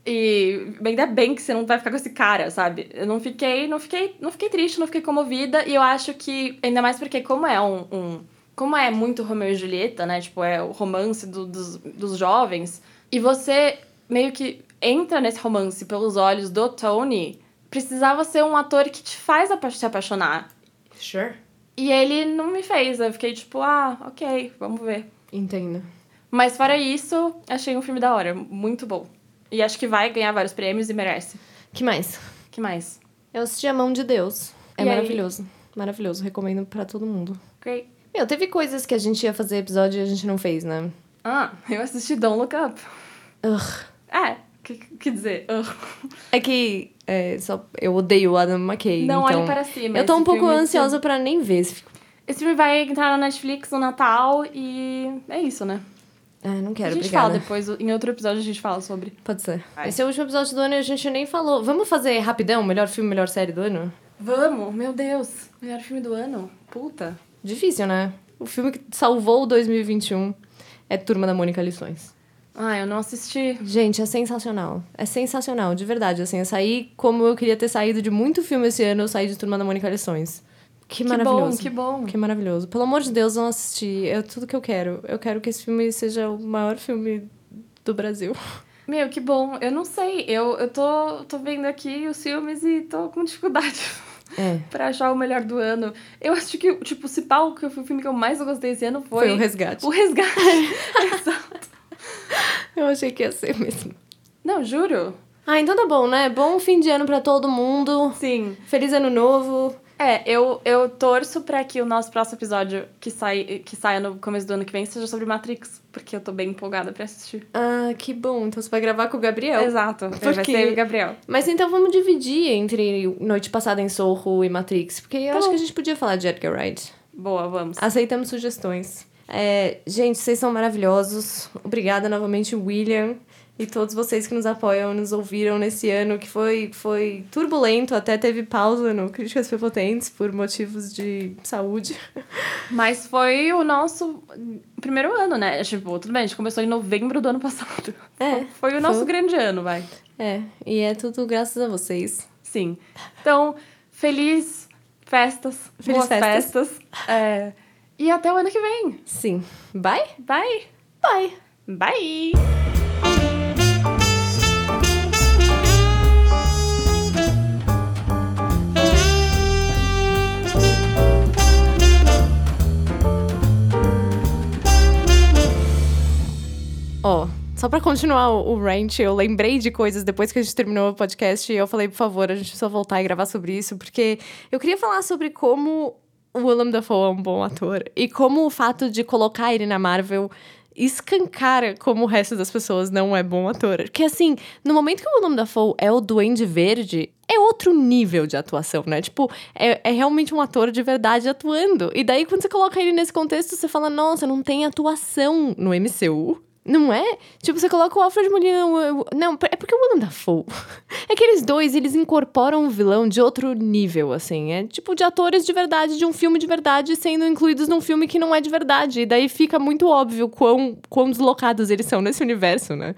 E ainda bem que você não vai ficar com esse cara, sabe? Eu não fiquei, não fiquei, não fiquei triste, não fiquei comovida. E eu acho que, ainda mais porque como é um, um- como é muito Romeu e Julieta, né? Tipo, é o romance do- dos, dos jovens. E você meio que entra nesse romance pelos olhos do Tony. Precisava ser um ator que te faz se apaixonar. Sure. E ele não me fez. Eu fiquei tipo, ah, ok, vamos ver. Entendo. Mas fora isso, achei um filme da hora, muito bom. E acho que vai ganhar vários prêmios e merece. que mais? que mais? Eu assisti A Mão de Deus. É E aí? maravilhoso. Maravilhoso. Recomendo pra todo mundo. Great. Meu, teve coisas que a gente ia fazer episódio e a gente não fez, né? Ah, eu assisti Don't Look Up. Ugh. É, que, que dizer? É que é, só, eu odeio o Adam McKay. Não então... olhe para cima. Eu tô um pouco filme- ansiosa pra nem ver. esse fi- Esse filme vai entrar na Netflix no Natal e é isso, né? Ah, não a quero, gente obrigada. fala depois, em outro episódio a gente fala sobre. Pode ser. Vai. Esse é o último episódio do ano e a gente nem falou. Vamos fazer rapidão, melhor filme, melhor série do ano? Vamos, meu Deus. Melhor filme do ano. Puta. Difícil, né? O filme que salvou o 2021 é Turma da Mônica Lições. Ah, eu não assisti. Gente, é sensacional. É sensacional, de verdade. Assim, eu saí como eu queria ter saído de muito filme esse ano, eu saí de Turma da Mônica Lições. Que, Que maravilhoso. bom, que bom. Que maravilhoso. Pelo amor de Deus, vão assistir. É tudo que eu quero. Eu quero que esse filme seja o maior filme do Brasil. Meu, que bom. Eu não sei. Eu, eu tô, tô vendo aqui os filmes e tô com dificuldade É. pra achar o melhor do ano. Eu acho que, tipo, se pau, que foi o filme que eu mais gostei esse ano foi... Foi o Resgate. O Resgate. Exato. Eu achei que ia ser mesmo. Não, juro. Ah, então tá bom, né? Bom fim de ano pra todo mundo. Sim. Feliz ano novo. É, eu, eu torço pra que o nosso próximo episódio, que, sai, que saia no começo do ano que vem, seja sobre Matrix. Porque eu tô bem empolgada pra assistir. Ah, que bom. Então você vai gravar com o Gabriel. Exato. Vai Porque- ser o Gabriel. Mas então vamos dividir entre Noite Passada em Sorro e Matrix. Porque eu Tá acho bom. que a gente podia falar de Edgar Wright. Boa, vamos. Aceitamos sugestões. É, gente, vocês são maravilhosos. Obrigada novamente, William. E todos vocês que nos apoiam, nos ouviram nesse ano, que foi, foi turbulento, até teve pausa no Críticas Prepotentes por motivos de saúde. Mas foi o nosso primeiro ano, né? Tipo, tudo bem, a gente começou em novembro do ano passado. É, Foi o nosso foi. grande ano, vai. É, e é tudo graças a vocês. Sim. Então, feliz festas. Feliz boas festas. festas. É, e até o ano que vem. Sim. Bye? Bye! Bye! Bye! Ó, Só pra continuar o, o rant, eu lembrei de coisas depois que a gente terminou o podcast e eu falei, por favor, a gente precisa voltar e gravar sobre isso, porque eu queria falar sobre como o Willem Dafoe é um bom ator e como o fato de colocar ele na Marvel escancara como o resto das pessoas não é bom ator. Porque assim, no momento que o Willem Dafoe é o Duende Verde, é outro nível de atuação, né? Tipo, é, é realmente um ator de verdade atuando. E daí, quando você coloca ele nesse contexto, você fala, nossa, não tem atuação no MCU. Não é? Tipo, você coloca o Alfred Molina. o- Não, é porque o Willem Dafoe. É que eles dois, eles incorporam um vilão de outro nível, assim. É tipo de atores de verdade, de um filme de verdade, sendo incluídos num filme que não é de verdade. E daí fica muito óbvio quão, quão deslocados eles são nesse universo, né?